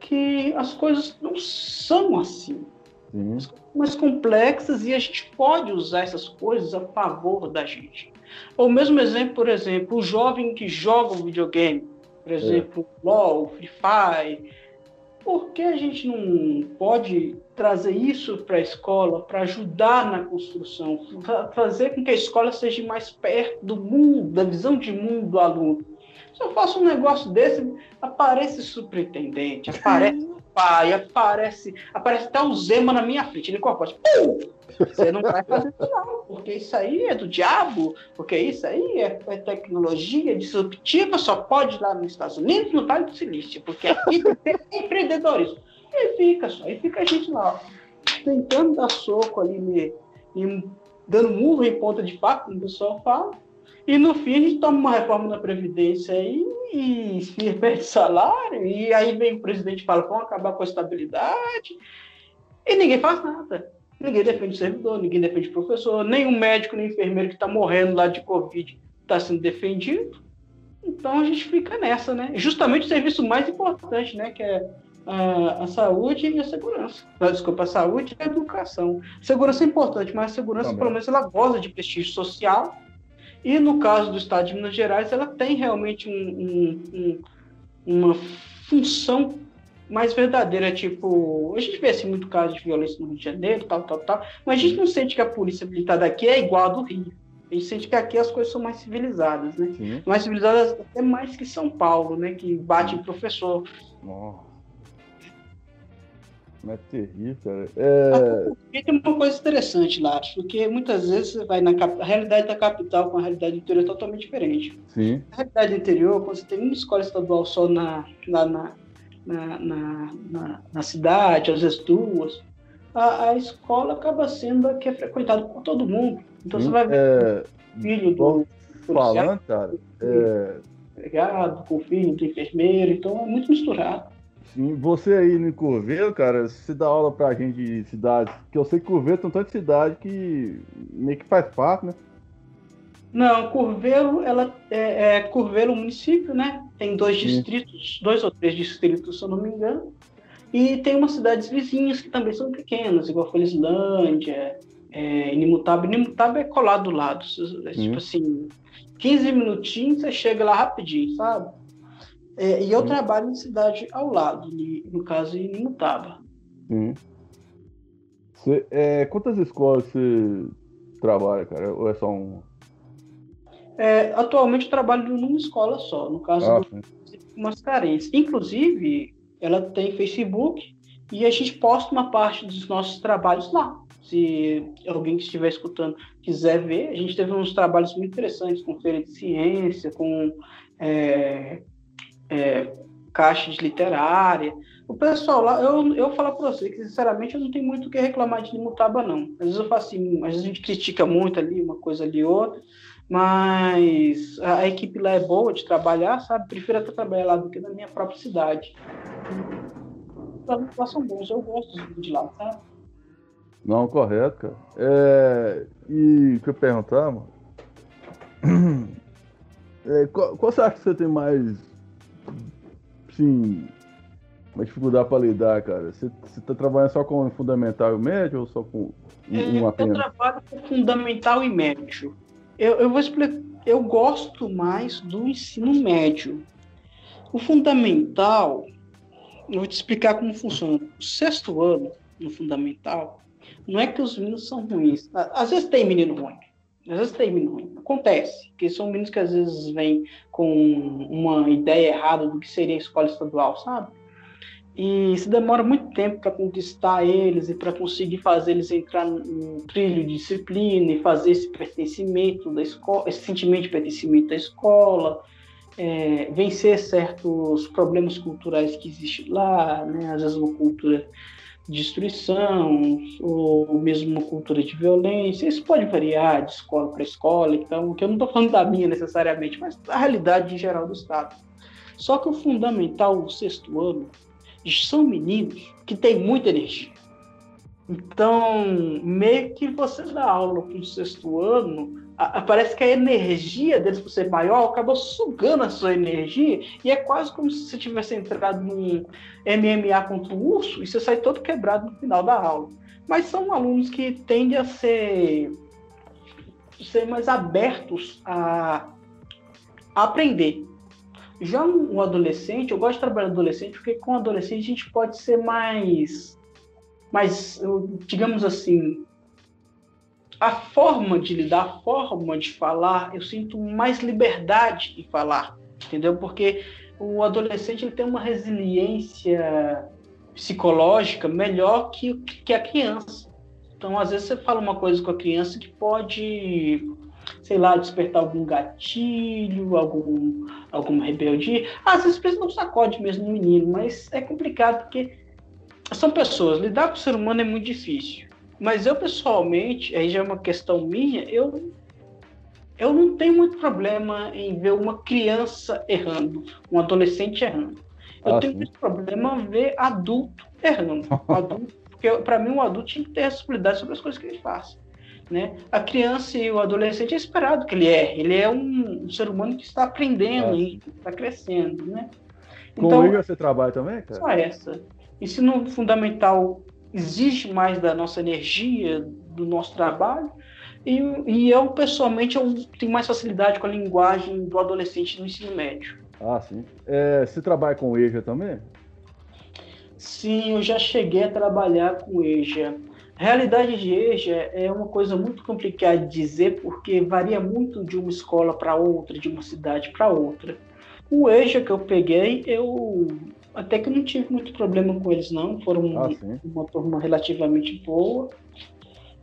que as coisas não são assim, Sim. mais complexas e a gente pode usar essas coisas a favor da gente. Ou mesmo exemplo, por exemplo, o jovem que joga um videogame, por exemplo, LOL, Free Fire, por que a gente não pode trazer isso para a escola para ajudar na construção, fa- fazer com que a escola seja mais perto do mundo, da visão de mundo do aluno? Se eu faço um negócio desse, aparece superintendente, aparece pai, aparece, aparece até o Zema na minha frente, ele pum! Você não vai fazer isso não, porque isso aí é do diabo, porque isso aí é, é tecnologia disruptiva, só pode lá nos Estados Unidos, no Vale do Silício, porque aqui tem empreendedorismo. E fica só, e fica a gente lá, ó, tentando dar soco ali, me, me dando murro em ponta de faca, como o pessoal fala, e no fim a gente toma uma reforma na Previdência aí e se perde salário, e aí vem o presidente e fala, vamos acabar com a estabilidade, e ninguém faz nada. Ninguém defende o servidor, ninguém defende o professor, nem o médico, nem o enfermeiro que está morrendo lá de Covid está sendo defendido. Então a gente fica nessa, né? Justamente o serviço mais importante, né? Que é a, a saúde e a segurança. Não, desculpa, a saúde e a educação. Segurança é importante, mas a segurança, Também. pelo menos, ela goza de prestígio social. E no caso do Estado de Minas Gerais, ela tem realmente um- um- um- uma função mais verdadeira, tipo, a gente vê assim, muito caso de violência no Rio de Janeiro, tal, tal, tal, mas a gente não sente que a polícia militar daqui é igual a do Rio. A gente sente que aqui as coisas são mais civilizadas, né? Sim. Mais civilizadas até mais que São Paulo, né? Que bate em professor. Nossa. É terrível, cara. É... Tem uma coisa interessante lá, porque muitas vezes você vai na cap- a realidade da capital com a realidade do interior é totalmente diferente. Sim. Na realidade do interior, quando você tem uma escola estadual só na, lá na, na, na, na, na cidade, às vezes duas, a, a escola acaba sendo a que é frequentada por todo mundo. Então sim. você vai ver É, o filho do policial, falando, cara, é, empregado, com o filho do enfermeiro, então é muito misturado. Sim, você aí no Curveiro, cara, você dá aula pra gente de cidades, que eu sei que Curveiro tem tanta cidade que meio que faz parte, né? Não, Curvelo, ela é, é Curvelo município, né? Tem dois Sim. distritos, dois ou três distritos, se eu não me engano. E tem umas cidades vizinhas que também são pequenas, igual Felislândia, é, Inimutável. Inimutável é colado do lado. É, tipo assim, 15 minutinhos você chega lá rapidinho, sabe? É, e eu Sim. trabalho em cidade ao lado, no caso em Inimutável. Sim. Você, é, quantas escolas você trabalha, cara? Ou é só um? É, atualmente eu trabalho numa escola só, no caso Ah, do carências. Inclusive, ela tem Facebook e a gente posta uma parte dos nossos trabalhos lá. Se alguém que estiver escutando quiser ver, a gente teve uns trabalhos muito interessantes com feira de ciência, com é, é, caixa de literária. O pessoal lá, eu, eu falo para você que, sinceramente, eu não tenho muito o que reclamar de Mutaba, não. Às vezes eu faço assim, às vezes a gente critica muito ali, uma coisa ali outra, mas a, a equipe lá é boa de trabalhar, sabe? Prefiro até trabalhar lá do que na minha própria cidade. Lá são bons, eu gosto de lá, sabe? Não, correto, cara. É, e o que eu perguntar, mano? [CLEARS THROAT] É, qual, qual você acha que você tem mais. Sim. Uma dificuldade para lidar, cara? Você, você tá trabalhando só com o fundamental e médio ou só com um, É, um eu apenas? trabalho com fundamental e médio. Eu, eu vou explicar. Eu gosto mais do ensino médio. O fundamental, eu vou te explicar como funciona. O sexto ano no fundamental, não é que os meninos são ruins. Às vezes tem menino ruim. Às vezes ruim. Acontece. Porque são meninos que às vezes vêm com uma ideia errada do que seria a escola estadual, sabe? E isso demora muito tempo para conquistar eles e para conseguir fazer eles entrar no trilho de disciplina e fazer esse pertencimento da escola, esse sentimento de pertencimento da escola, é, vencer certos problemas culturais que existem lá, né? às vezes uma cultura destruição ou mesmo uma cultura de violência. Isso pode variar de escola para escola, então, que eu não estou falando da minha necessariamente, mas da realidade em geral do Estado. Só que o fundamental, o sexto ano, são meninos que têm muita energia. Então, meio que você dá aula para o sexto ano, parece que a energia deles, por ser maior, acaba sugando a sua energia, e é quase como se você tivesse entrado num MMA contra o urso e você sai todo quebrado no final da aula. Mas são alunos que tendem a ser, ser mais abertos a, a aprender. Já um adolescente, eu gosto de trabalhar com adolescente, porque com adolescente a gente pode ser mais, mais digamos assim, a forma de lidar, a forma de falar, eu sinto mais liberdade em falar, entendeu? Porque o adolescente ele tem uma resiliência psicológica melhor que, que a criança. Então, às vezes, você fala uma coisa com a criança que pode sei lá, despertar algum gatilho, algum, alguma rebeldia. Às vezes precisa um sacode mesmo no menino, mas é complicado porque são pessoas. Lidar com o ser humano é muito difícil. Mas eu, pessoalmente, aí já é uma questão minha, eu, eu não tenho muito problema em ver uma criança errando, um adolescente errando. Eu ah, tenho sim. muito problema em ver adulto errando. [LAUGHS] adulto, porque para mim, um adulto tem que ter responsabilidade sobre as coisas que ele faz. Né? A criança e o adolescente é esperado que ele é. Ele é um, um ser humano que está aprendendo, e está crescendo. Né? Com então, ele você trabalha também, cara? Só essa. Ensino fundamental exige mais da nossa energia, do nosso trabalho. E, e eu, pessoalmente, eu tenho mais facilidade com a linguagem do adolescente no ensino médio. Ah, sim. É, você trabalha com EJA também? Sim, eu já cheguei a trabalhar com EJA. Realidade de EJA é uma coisa muito complicada de dizer porque varia muito de uma escola para outra, de uma cidade para outra. O EJA que eu peguei, eu até que não tive muito problema com eles não, foram ah, uma turma relativamente boa.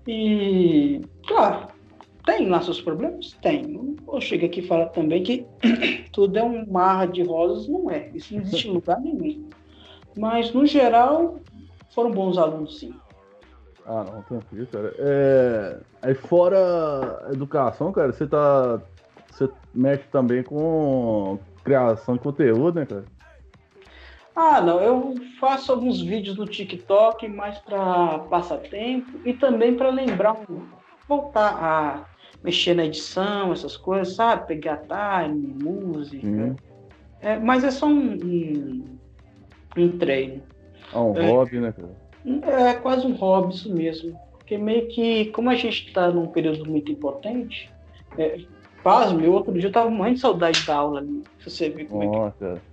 E, claro, tem lá seus problemas? Tem. Eu chego aqui e falo também que [CLEARS THROAT] tudo é um mar de rosas, não é. Isso não existe em lugar nenhum. Mas, no geral, foram bons alunos, sim. Ah, não, tranquilo, cara. É... Aí fora educação, cara, você tá. Você mexe também com criação de conteúdo, né, cara? Ah, não, eu faço alguns vídeos no TikTok mais para passar tempo e também para lembrar, voltar a mexer na edição, essas coisas, sabe? Pegar time, música. Uhum. É, mas é só um, um, um treino. Ah, um é, hobby, né, cara? É quase um hobby isso mesmo. Porque meio que, como a gente está num período muito importante, é, pasme, outro dia eu tava morrendo de saudade da aula ali. Se você ver como Nossa. é que.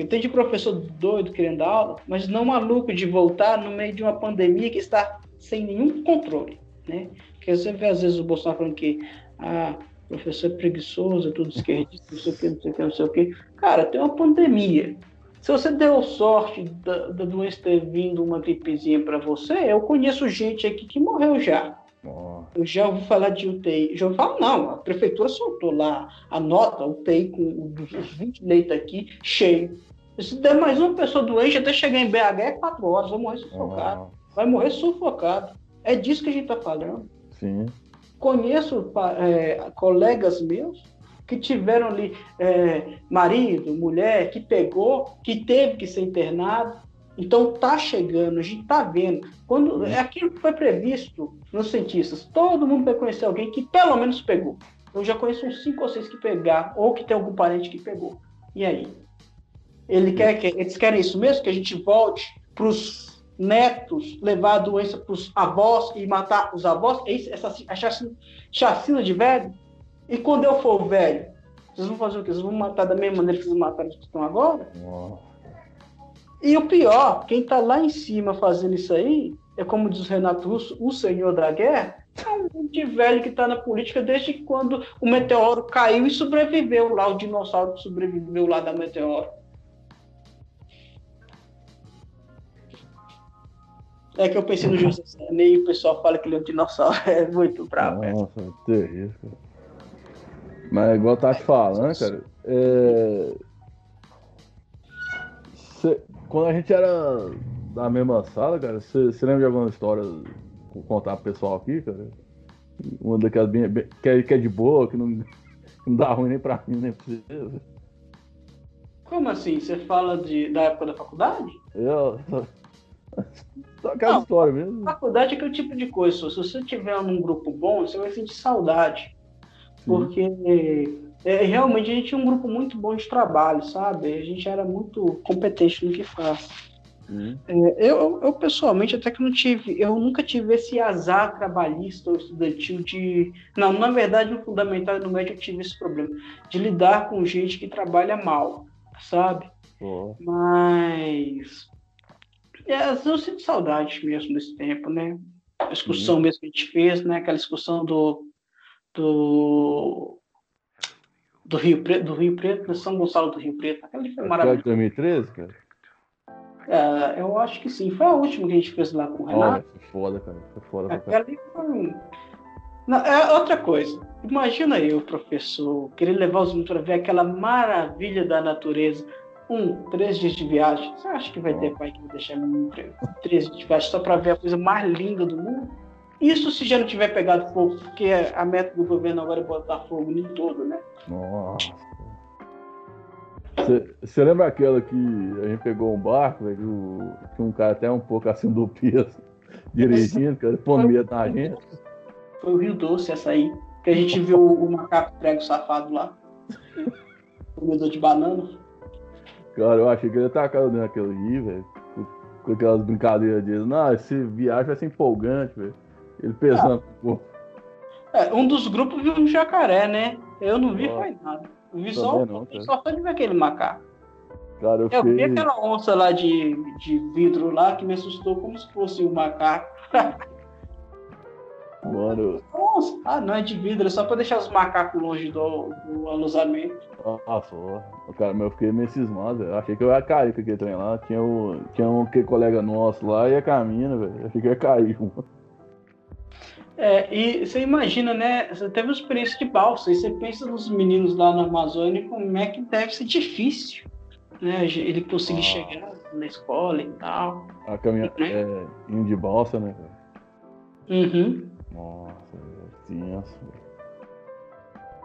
Eu tenho de professor doido querendo dar aula, mas não maluco de voltar no meio de uma pandemia que está sem nenhum controle, né? Porque você vê às vezes o Bolsonaro falando que ah, professor é preguiçoso, é tudo esquerdista, não sei o que, não sei o que, não sei o que. Cara, tem uma pandemia. Se você deu sorte da, da doença ter vindo uma gripezinha para você, eu conheço gente aqui que morreu já. Oh. Eu já ouvi falar de UTI. Já ouvi falar, não, a prefeitura soltou lá a nota, UTI com os 20 leitos aqui cheio. Se der mais uma pessoa doente, até chegar em BH é 4 horas, vai morrer sufocado. Oh. Vai morrer sufocado. É disso que a gente está falando. Sim. Conheço é, colegas meus que tiveram ali é, marido, mulher, que pegou, que teve que ser internado. Então tá chegando, a gente tá vendo. Quando é aquilo que foi previsto nos cientistas, todo mundo vai conhecer alguém que pelo menos pegou. Eu já conheço uns cinco ou seis que pegaram, ou que tem algum parente que pegou. E aí? Ele quer que eles querem isso mesmo, que a gente volte para os netos levar a doença para os avós e matar os avós? É isso, essa chacina, chacina de velho? E quando eu for velho, vocês vão fazer o quê? Vocês vão matar da mesma maneira que vocês mataram os que estão agora? E o pior, quem está lá em cima fazendo isso aí, é como diz o Renato Russo, o senhor da guerra, é um de velho que está na política desde quando o meteoro caiu e sobreviveu lá, o dinossauro que sobreviveu lá da meteoro. Até que eu pensei no José Sarney e o pessoal fala que ele é um dinossauro. [LAUGHS] É muito bravo. Nossa, é terrível. Mas igual tá te falando, cara, é... Cê... quando a gente era da mesma sala, cara, você lembra de alguma história vou contar pro pessoal aqui, cara? Uma daquelas bem, bem, que, é, que é de boa, que não, não dá ruim nem pra mim, nem pra você. Como assim? Você fala de, da época da faculdade? Eu. Só aquela história mesmo. Faculdade é aquele tipo de coisa. Se você tiver num grupo bom, você vai sentir saudade. Porque é, realmente a gente tinha um grupo muito bom de trabalho, sabe? A gente era muito competente no que faz. É, eu, eu, pessoalmente até que não tive, eu nunca tive esse azar trabalhista ou estudantil de. Não, na verdade, no fundamental e no médio eu tive esse problema, de lidar com gente que trabalha mal, sabe? Uhum. Mas. É, eu sinto saudade mesmo desse tempo, né? A discussão uhum. mesmo que a gente fez, né? Aquela discussão do. do do Rio Preto, do Rio Preto, né? São Gonçalo do Rio Preto. Aquela foi maravilhosa. 2013, cara? É, eu acho que sim. Foi a última que a gente fez lá com o Renato. Foi foda, cara. Foi foda. Aquela ali foi... Não, é outra coisa. Imagina eu, professor, querer levar os alunos para ver aquela maravilha da natureza. Um, três dias de viagem. Você acha que vai ter pai que vai deixar menino três dias de viagem só para ver a coisa mais linda do mundo? Isso se já não tiver pegado fogo, porque a meta do governo agora é botar fogo em tudo, né? Nossa. Você lembra aquela que a gente pegou um barco, velho, que um cara até um pouco assim do peso, [LAUGHS] dirigindo, cara, pondo medo na gente? Foi o Rio Doce essa aí, que a gente viu o macaco prego safado lá. Comedor de banana. Cara, eu achei que ele ia tacar dentro daquele rio, velho. Com aquelas brincadeiras dele. Não, esse viagem vai ser empolgante, velho. Ele pesando. Ah. É, um dos grupos viu um jacaré, né? Eu não vi, oh. foi nada. Eu vi só, não, só de ver aquele macaco. Cara, eu, eu vi aquela onça lá de, de vidro lá que me assustou como se fosse um macaco. [LAUGHS] Mano. Nossa, ah, não é de vidro, é só pra deixar os macacos longe do, do alusamento. Nossa, cara, mas eu fiquei meio cismado, eu achei que eu ia cair com aquele trem lá. Tinha, o, tinha um que colega nosso lá e a caminha, velho. Eu achei que ia cair, mano. É, e você imagina, né? Você teve uma experiência de balsa, e você pensa nos meninos lá na Amazônia, como é que deve ser difícil, né? Ele conseguir ah. chegar na escola e tal. A caminhada né? é, indo de balsa, né? Uhum. Nossa, tenso.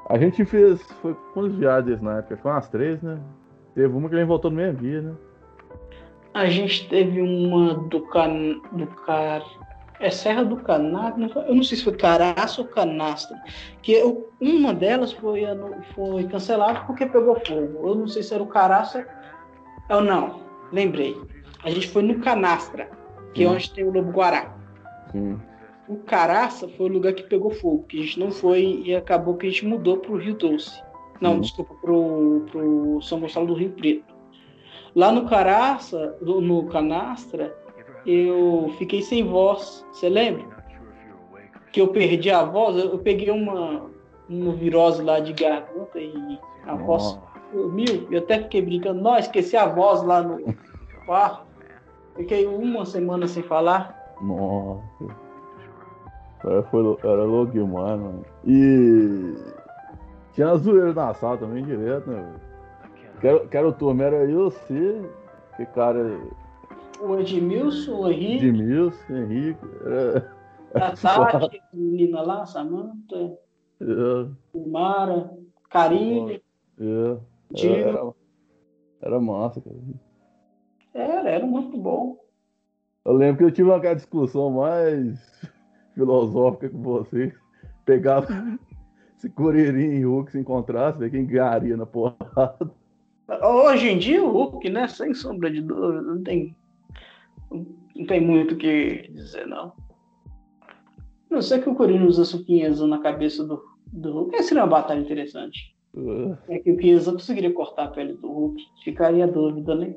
A gente fez. Foi quantas viagens na época? Foi umas três, né? Teve uma que a gente voltou no mesmo dia, né? A gente teve uma do, can... do Car é Serra do Canastro, eu não sei se foi Caraço ou Canastro, que eu, uma delas foi, foi cancelada porque pegou fogo. Eu não sei se era o Caraço ou não, lembrei. A gente foi no Canastra, que é onde tem o Lobo Guará. Sim. O Caraça foi o lugar que pegou fogo, que a gente não foi e acabou que a gente mudou para o Rio Doce. Não, desculpa, para o São Gonçalo do Rio Preto. Lá no Caraça, no Canastra, eu fiquei sem voz. Você lembra? Que eu perdi a voz, eu, peguei uma, uma virose lá de garganta e a voz sumiu. Eu até fiquei brincando, não, esqueci a voz lá no quarto. Fiquei uma semana sem falar. Nossa. Era, foi, era louco demais, mano. E tinha as zoeiras na sala também direto, né? Quero, quero turma, era eu, você, que cara o Edmilson, o Henrique. Edmilson, Henrique. Era... A Tati, a menina lá, Samanta. É. Mara, Karine. É. Era, era massa, cara. Era, era muito bom. Eu lembro que eu tive uma discussão mais filosófica com você. Pegava se [LAUGHS] Curirim e Hulk se encontrasse, ver quem ganharia na porrada. Hoje em dia, o Hulk, né? Sem sombra de dúvida, não tem não tem muito o que dizer, não. Não sei que o Corinthians usa o Chiesa na cabeça do, do Hulk. Essa seria uma batalha interessante. Uh. É que o Chiesa conseguiria cortar a pele do Hulk. Ficaria a dúvida, né?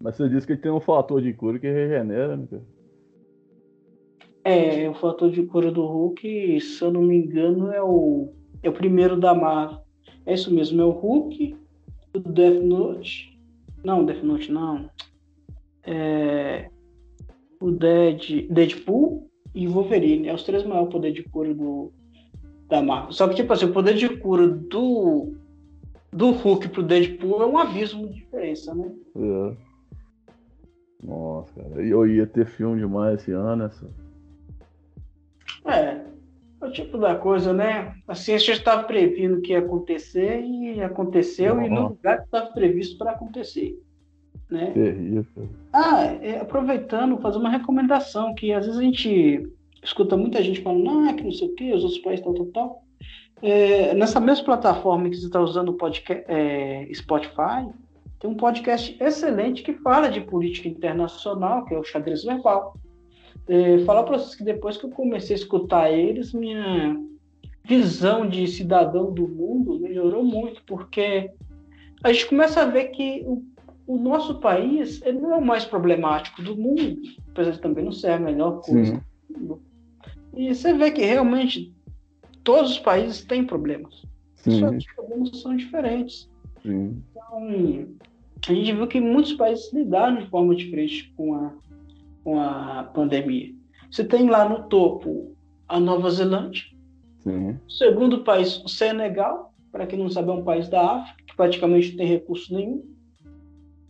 Mas você disse que tem um fator de cura que regenera, né, cara? É, o fator de cura do Hulk, se eu não me engano, é o, é o primeiro da Marvel. É isso mesmo, é o Hulk, o Death Note. Não, Death Note não. É... o Dead, Deadpool e Wolverine. É os três maiores poderes de cura do, da Marvel. Só que, tipo assim, o poder de cura do, do Hulk pro Deadpool é um abismo de diferença, né? É. Nossa, cara. Eu ia ter filme demais esse ano, essa. É. É o tipo da coisa, né? A gente estava prevendo que ia acontecer e aconteceu Nossa. e no lugar que estava previsto para acontecer. Né? Terrível. Ah, é, aproveitando, fazer uma recomendação, que às vezes a gente escuta muita gente falando, ah, que não sei o que, os outros países tal, tal, tal. É, nessa mesma plataforma que você está usando o podcast, é, Spotify, tem um podcast excelente que fala de política internacional, que é o Xadrez Verbal. É, falar para vocês que depois que eu comecei a escutar eles, minha visão de cidadão do mundo melhorou muito, porque a gente começa a ver que o, o nosso país ele não é o mais problemático do mundo, apesar de também não ser a melhor coisa Sim. do mundo. E você vê que realmente todos os países têm problemas. Sim. Só que os problemas são diferentes. Sim. Então, a gente viu que muitos países lidaram de forma diferente com a, com a pandemia. Você tem lá no topo a Nova Zelândia. Sim. Segundo país, o Senegal, para quem não sabe, é um país da África, que praticamente não tem recurso nenhum.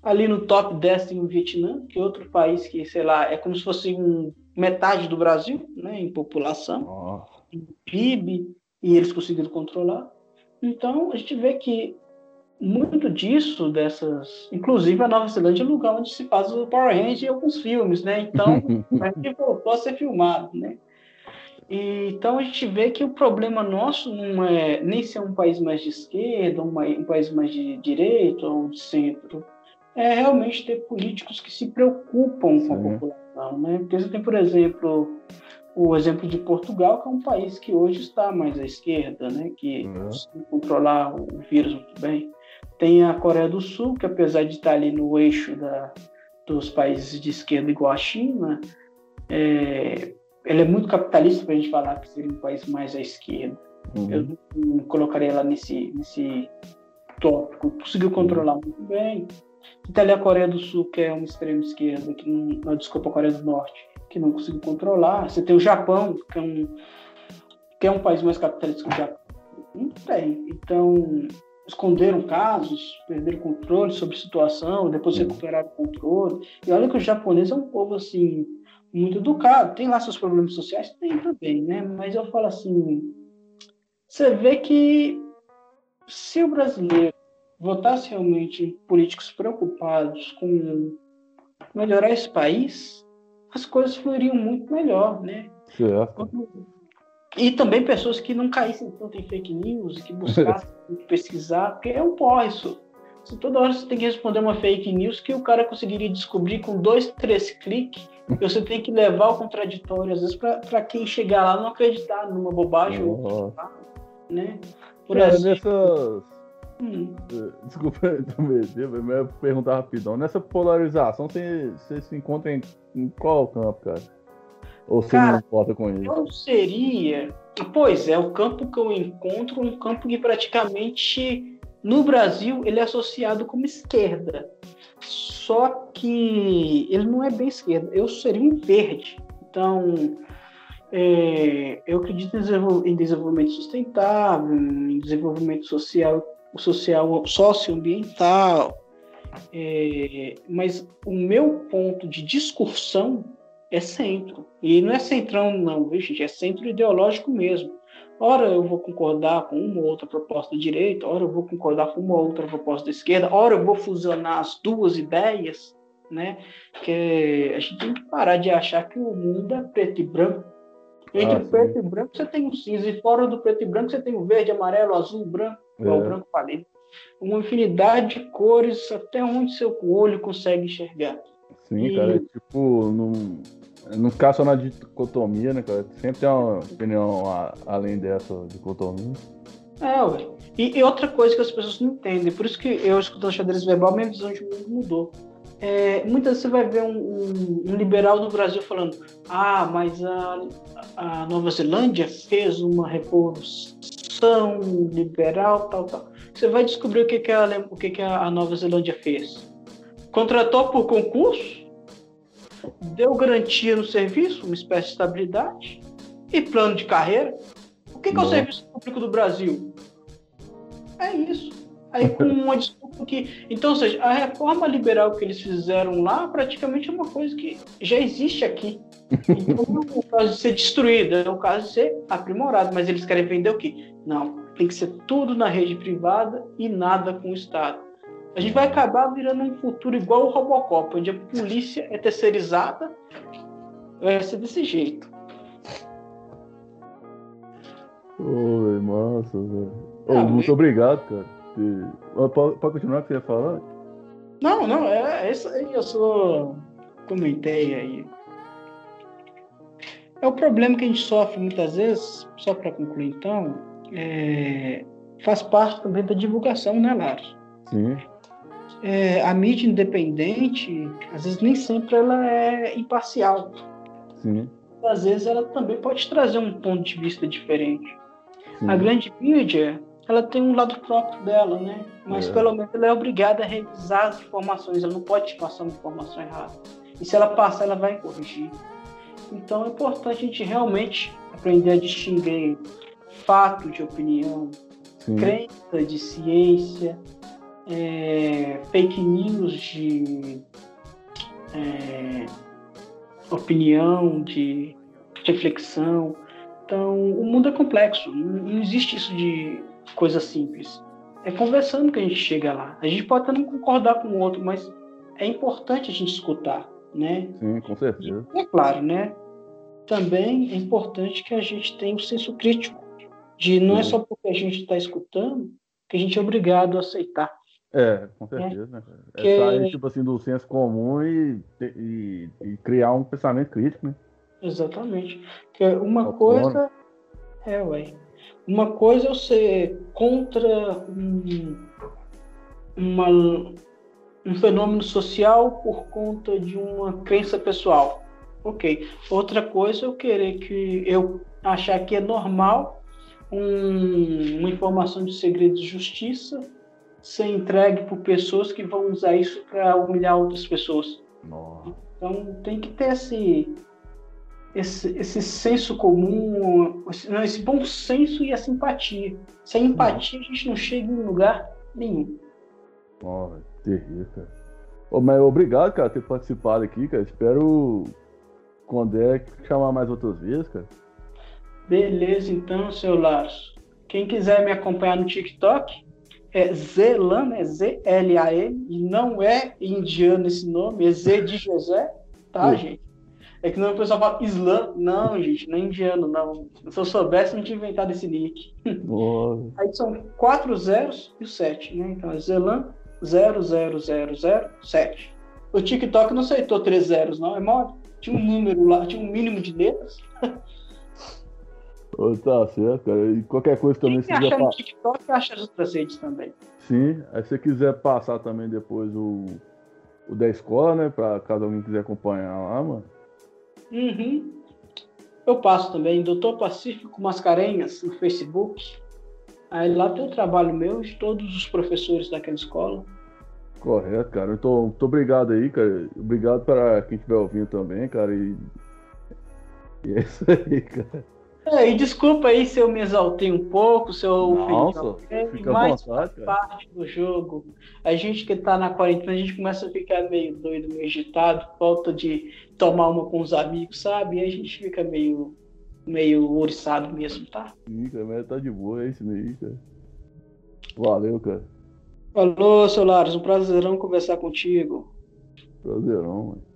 Ali no top 10 tem o Vietnã, que é outro país que, sei lá, é como se fosse um, metade do Brasil, né, em população, em PIB, e eles conseguiram controlar. Então, a gente vê que muito disso, dessas. Inclusive, a Nova Zelândia é um lugar onde se faz o Power Rangers e alguns filmes, né? Então, [LAUGHS] gente voltou a ser filmado, né? E, então, a gente vê que o problema nosso não é nem ser um país mais de esquerda, um, um país mais de direita ou de centro. É realmente ter políticos que se preocupam Sim. com a população, né? Porque você tem, por exemplo, o exemplo de Portugal, que é um país que hoje está mais à esquerda, né? Que uhum. controlar o vírus muito bem. Tem a Coreia do Sul, que apesar de estar ali no eixo da, dos países de esquerda igual a China, é, ela é muito capitalista para a gente falar que seria um país mais à esquerda. Uhum. Eu não colocaria ela nesse, nesse tópico. Conseguiu controlar uhum. muito bem. Tem ali a Coreia do Sul, que é uma extrema esquerda, que não desculpa, a Coreia do Norte, que não conseguiu controlar. Você tem o Japão, que é um, que é um país mais capitalista que o Japão. Não tem. Então, esconderam casos, perderam controle sobre a situação, depois recuperaram o controle. E olha que o japonês é um povo assim muito educado, tem lá seus problemas sociais, tem também, né? Mas eu falo assim, você vê que se o brasileiro votasse realmente em políticos preocupados com melhorar esse país, as coisas fluiriam muito melhor, né? Certo. E também pessoas que não caíssem tanto em fake news, que [LAUGHS] buscassem pesquisar, porque é um porra isso. Se toda hora você tem que responder uma fake news que o cara conseguiria descobrir com dois, três cliques, [LAUGHS] você tem que levar ao contraditório, às vezes, para quem chegar lá não acreditar numa bobagem oh. ou né? Por é, exemplo. Nessas... Hum. Desculpa [LAUGHS] mas eu perguntar rapidão. Nessa polarização, você, você se encontra em, em qual campo, cara? Ou você Cara, não importa com isso? Eu seria. Pois é, o campo que eu encontro um campo que praticamente no Brasil ele é associado como esquerda. Só que ele não é bem esquerda. Eu seria um verde. Então, é, eu acredito em desenvolvimento sustentável, em desenvolvimento social, social socioambiental. É, mas o meu ponto de discussão é centro. E não é centrão, não, viu, gente? É centro ideológico mesmo. Ora eu vou concordar com uma ou outra proposta da direita, ora eu vou concordar com uma ou outra proposta da esquerda, ora eu vou fusionar as duas ideias, né? Que a gente tem que parar de achar que o mundo é preto e branco. Entre ah, preto e branco você tem o cinza, e fora do preto e branco você tem o verde, amarelo, azul, branco, é. o branco falei. Uma infinidade de cores até onde seu olho consegue enxergar. Sim, e... cara, é tipo, não, não ficar só na dicotomia, né, cara? Sempre tem uma opinião a, além dessa dicotomia. É, ué. E, e, outra coisa que as pessoas não entendem, por isso que eu escutando xadrez verbal, minha visão de mundo mudou. É, muitas vezes você vai ver um, um, um, liberal no Brasil falando: ah, mas a, a Nova Zelândia fez uma revolução liberal, tal, tal. Você vai descobrir o que, que, a, o que, que a Nova Zelândia fez. Contratou por concurso deu garantia no serviço, uma espécie de estabilidade, e plano de carreira. O que, que é o serviço público do Brasil? É isso. Aí com [LAUGHS] uma desculpa que. Então, ou seja, a reforma liberal que eles fizeram lá praticamente é uma coisa que já existe aqui. Então [LAUGHS] não é o caso de ser destruído, é o caso de ser aprimorado. Mas eles querem vender o quê? Não, tem que ser tudo na rede privada e nada com o Estado. A gente vai acabar virando um futuro igual o Robocop, onde a polícia é terceirizada. Vai ser desse jeito. Oi, massa, velho. Ah, muito obrigado, cara. Pode, pode continuar o que você ia falar? Não, não, é, é isso aí, eu só comentei aí. É o problema que a gente sofre muitas vezes, só para concluir então, é, faz parte também da divulgação, né, Lars? Sim. É, a mídia independente, às vezes nem sempre ela é imparcial. Sim. Às vezes ela também pode trazer um ponto de vista diferente. Sim. A grande mídia, ela tem um lado próprio dela, né? Mas é. pelo menos ela é obrigada a revisar as informações, ela não pode te passar uma informação errada. E se ela passar, ela vai corrigir. Então é importante a gente realmente aprender a distinguir fato de opinião, Sim. crença de ciência, é, fake news de é, opinião, de reflexão. Então, o mundo é complexo, não existe isso de coisa simples. É conversando que a gente chega lá. A gente pode até não concordar com o outro, mas é importante a gente escutar, né? Sim, com certeza. E, é claro, né? Também é importante que a gente tenha um senso crítico. De não é Sim. é só porque a gente está escutando que a gente é obrigado a aceitar. É, com né? certeza, né? É que... sair, tipo assim, do senso comum e, e, e, criar um pensamento crítico, né? Exatamente. Que uma coisa... É, ué. Uma coisa é eu ser contra um, uma, um fenômeno social por conta de uma crença pessoal. Ok. Outra coisa é eu querer que eu achar que é normal um, uma informação de segredo de justiça ser entregue por pessoas que vão usar isso para humilhar outras pessoas. Nossa. Então tem que ter esse, esse, esse senso comum, esse, não, esse bom senso e a simpatia. Sem empatia, a gente não chega em lugar nenhum. Oh, terrível, cara. Oh, mas obrigado, cara, por ter participado aqui, cara. Espero, quando é, chamar mais outras vezes, cara. Beleza, então, seu Lars. Quem quiser me acompanhar no TikTok, é Zelan, né? Z-L-A-N, e não é indiano esse nome, é Z de José, tá, gente? É que não o pessoal fala Islã. Não, gente, não é indiano, não. Se eu soubesse, não tinha inventado esse nick. [LAUGHS] Aí são quatro zeros e o sete, né? Então é Zelan 00007. O TikTok não aceitou três zeros, não. É mole. Tinha um número lá, tinha um mínimo de letras. Oh, tá certo, cara. E qualquer coisa também. se quiser no TikTok, acha as outras redes também. Sim, aí se você quiser passar também depois o, o da escola, né? Pra caso alguém quiser acompanhar lá, mano. Uhum. Eu passo também, Doutor Pacífico Mascarenhas, no Facebook. Aí lá tem o trabalho meu e de todos os professores daquela escola. Correto, cara. Então, muito obrigado aí, cara. Obrigado para quem estiver ouvindo também, cara. E... e é isso aí, cara. É, e desculpa aí se eu me exaltei um pouco, se eu Nossa, fica mas vontade, parte do jogo. A gente que tá na quarentena, a gente começa a ficar meio doido, meio agitado, falta de tomar uma com os amigos, sabe? E a gente fica meio, meio oriçado mesmo, tá? Sim, cara, mas tá de boa, é isso aí, cara. Valeu, cara. Falou, seu Laros, um prazerão conversar contigo. Prazerão, mano.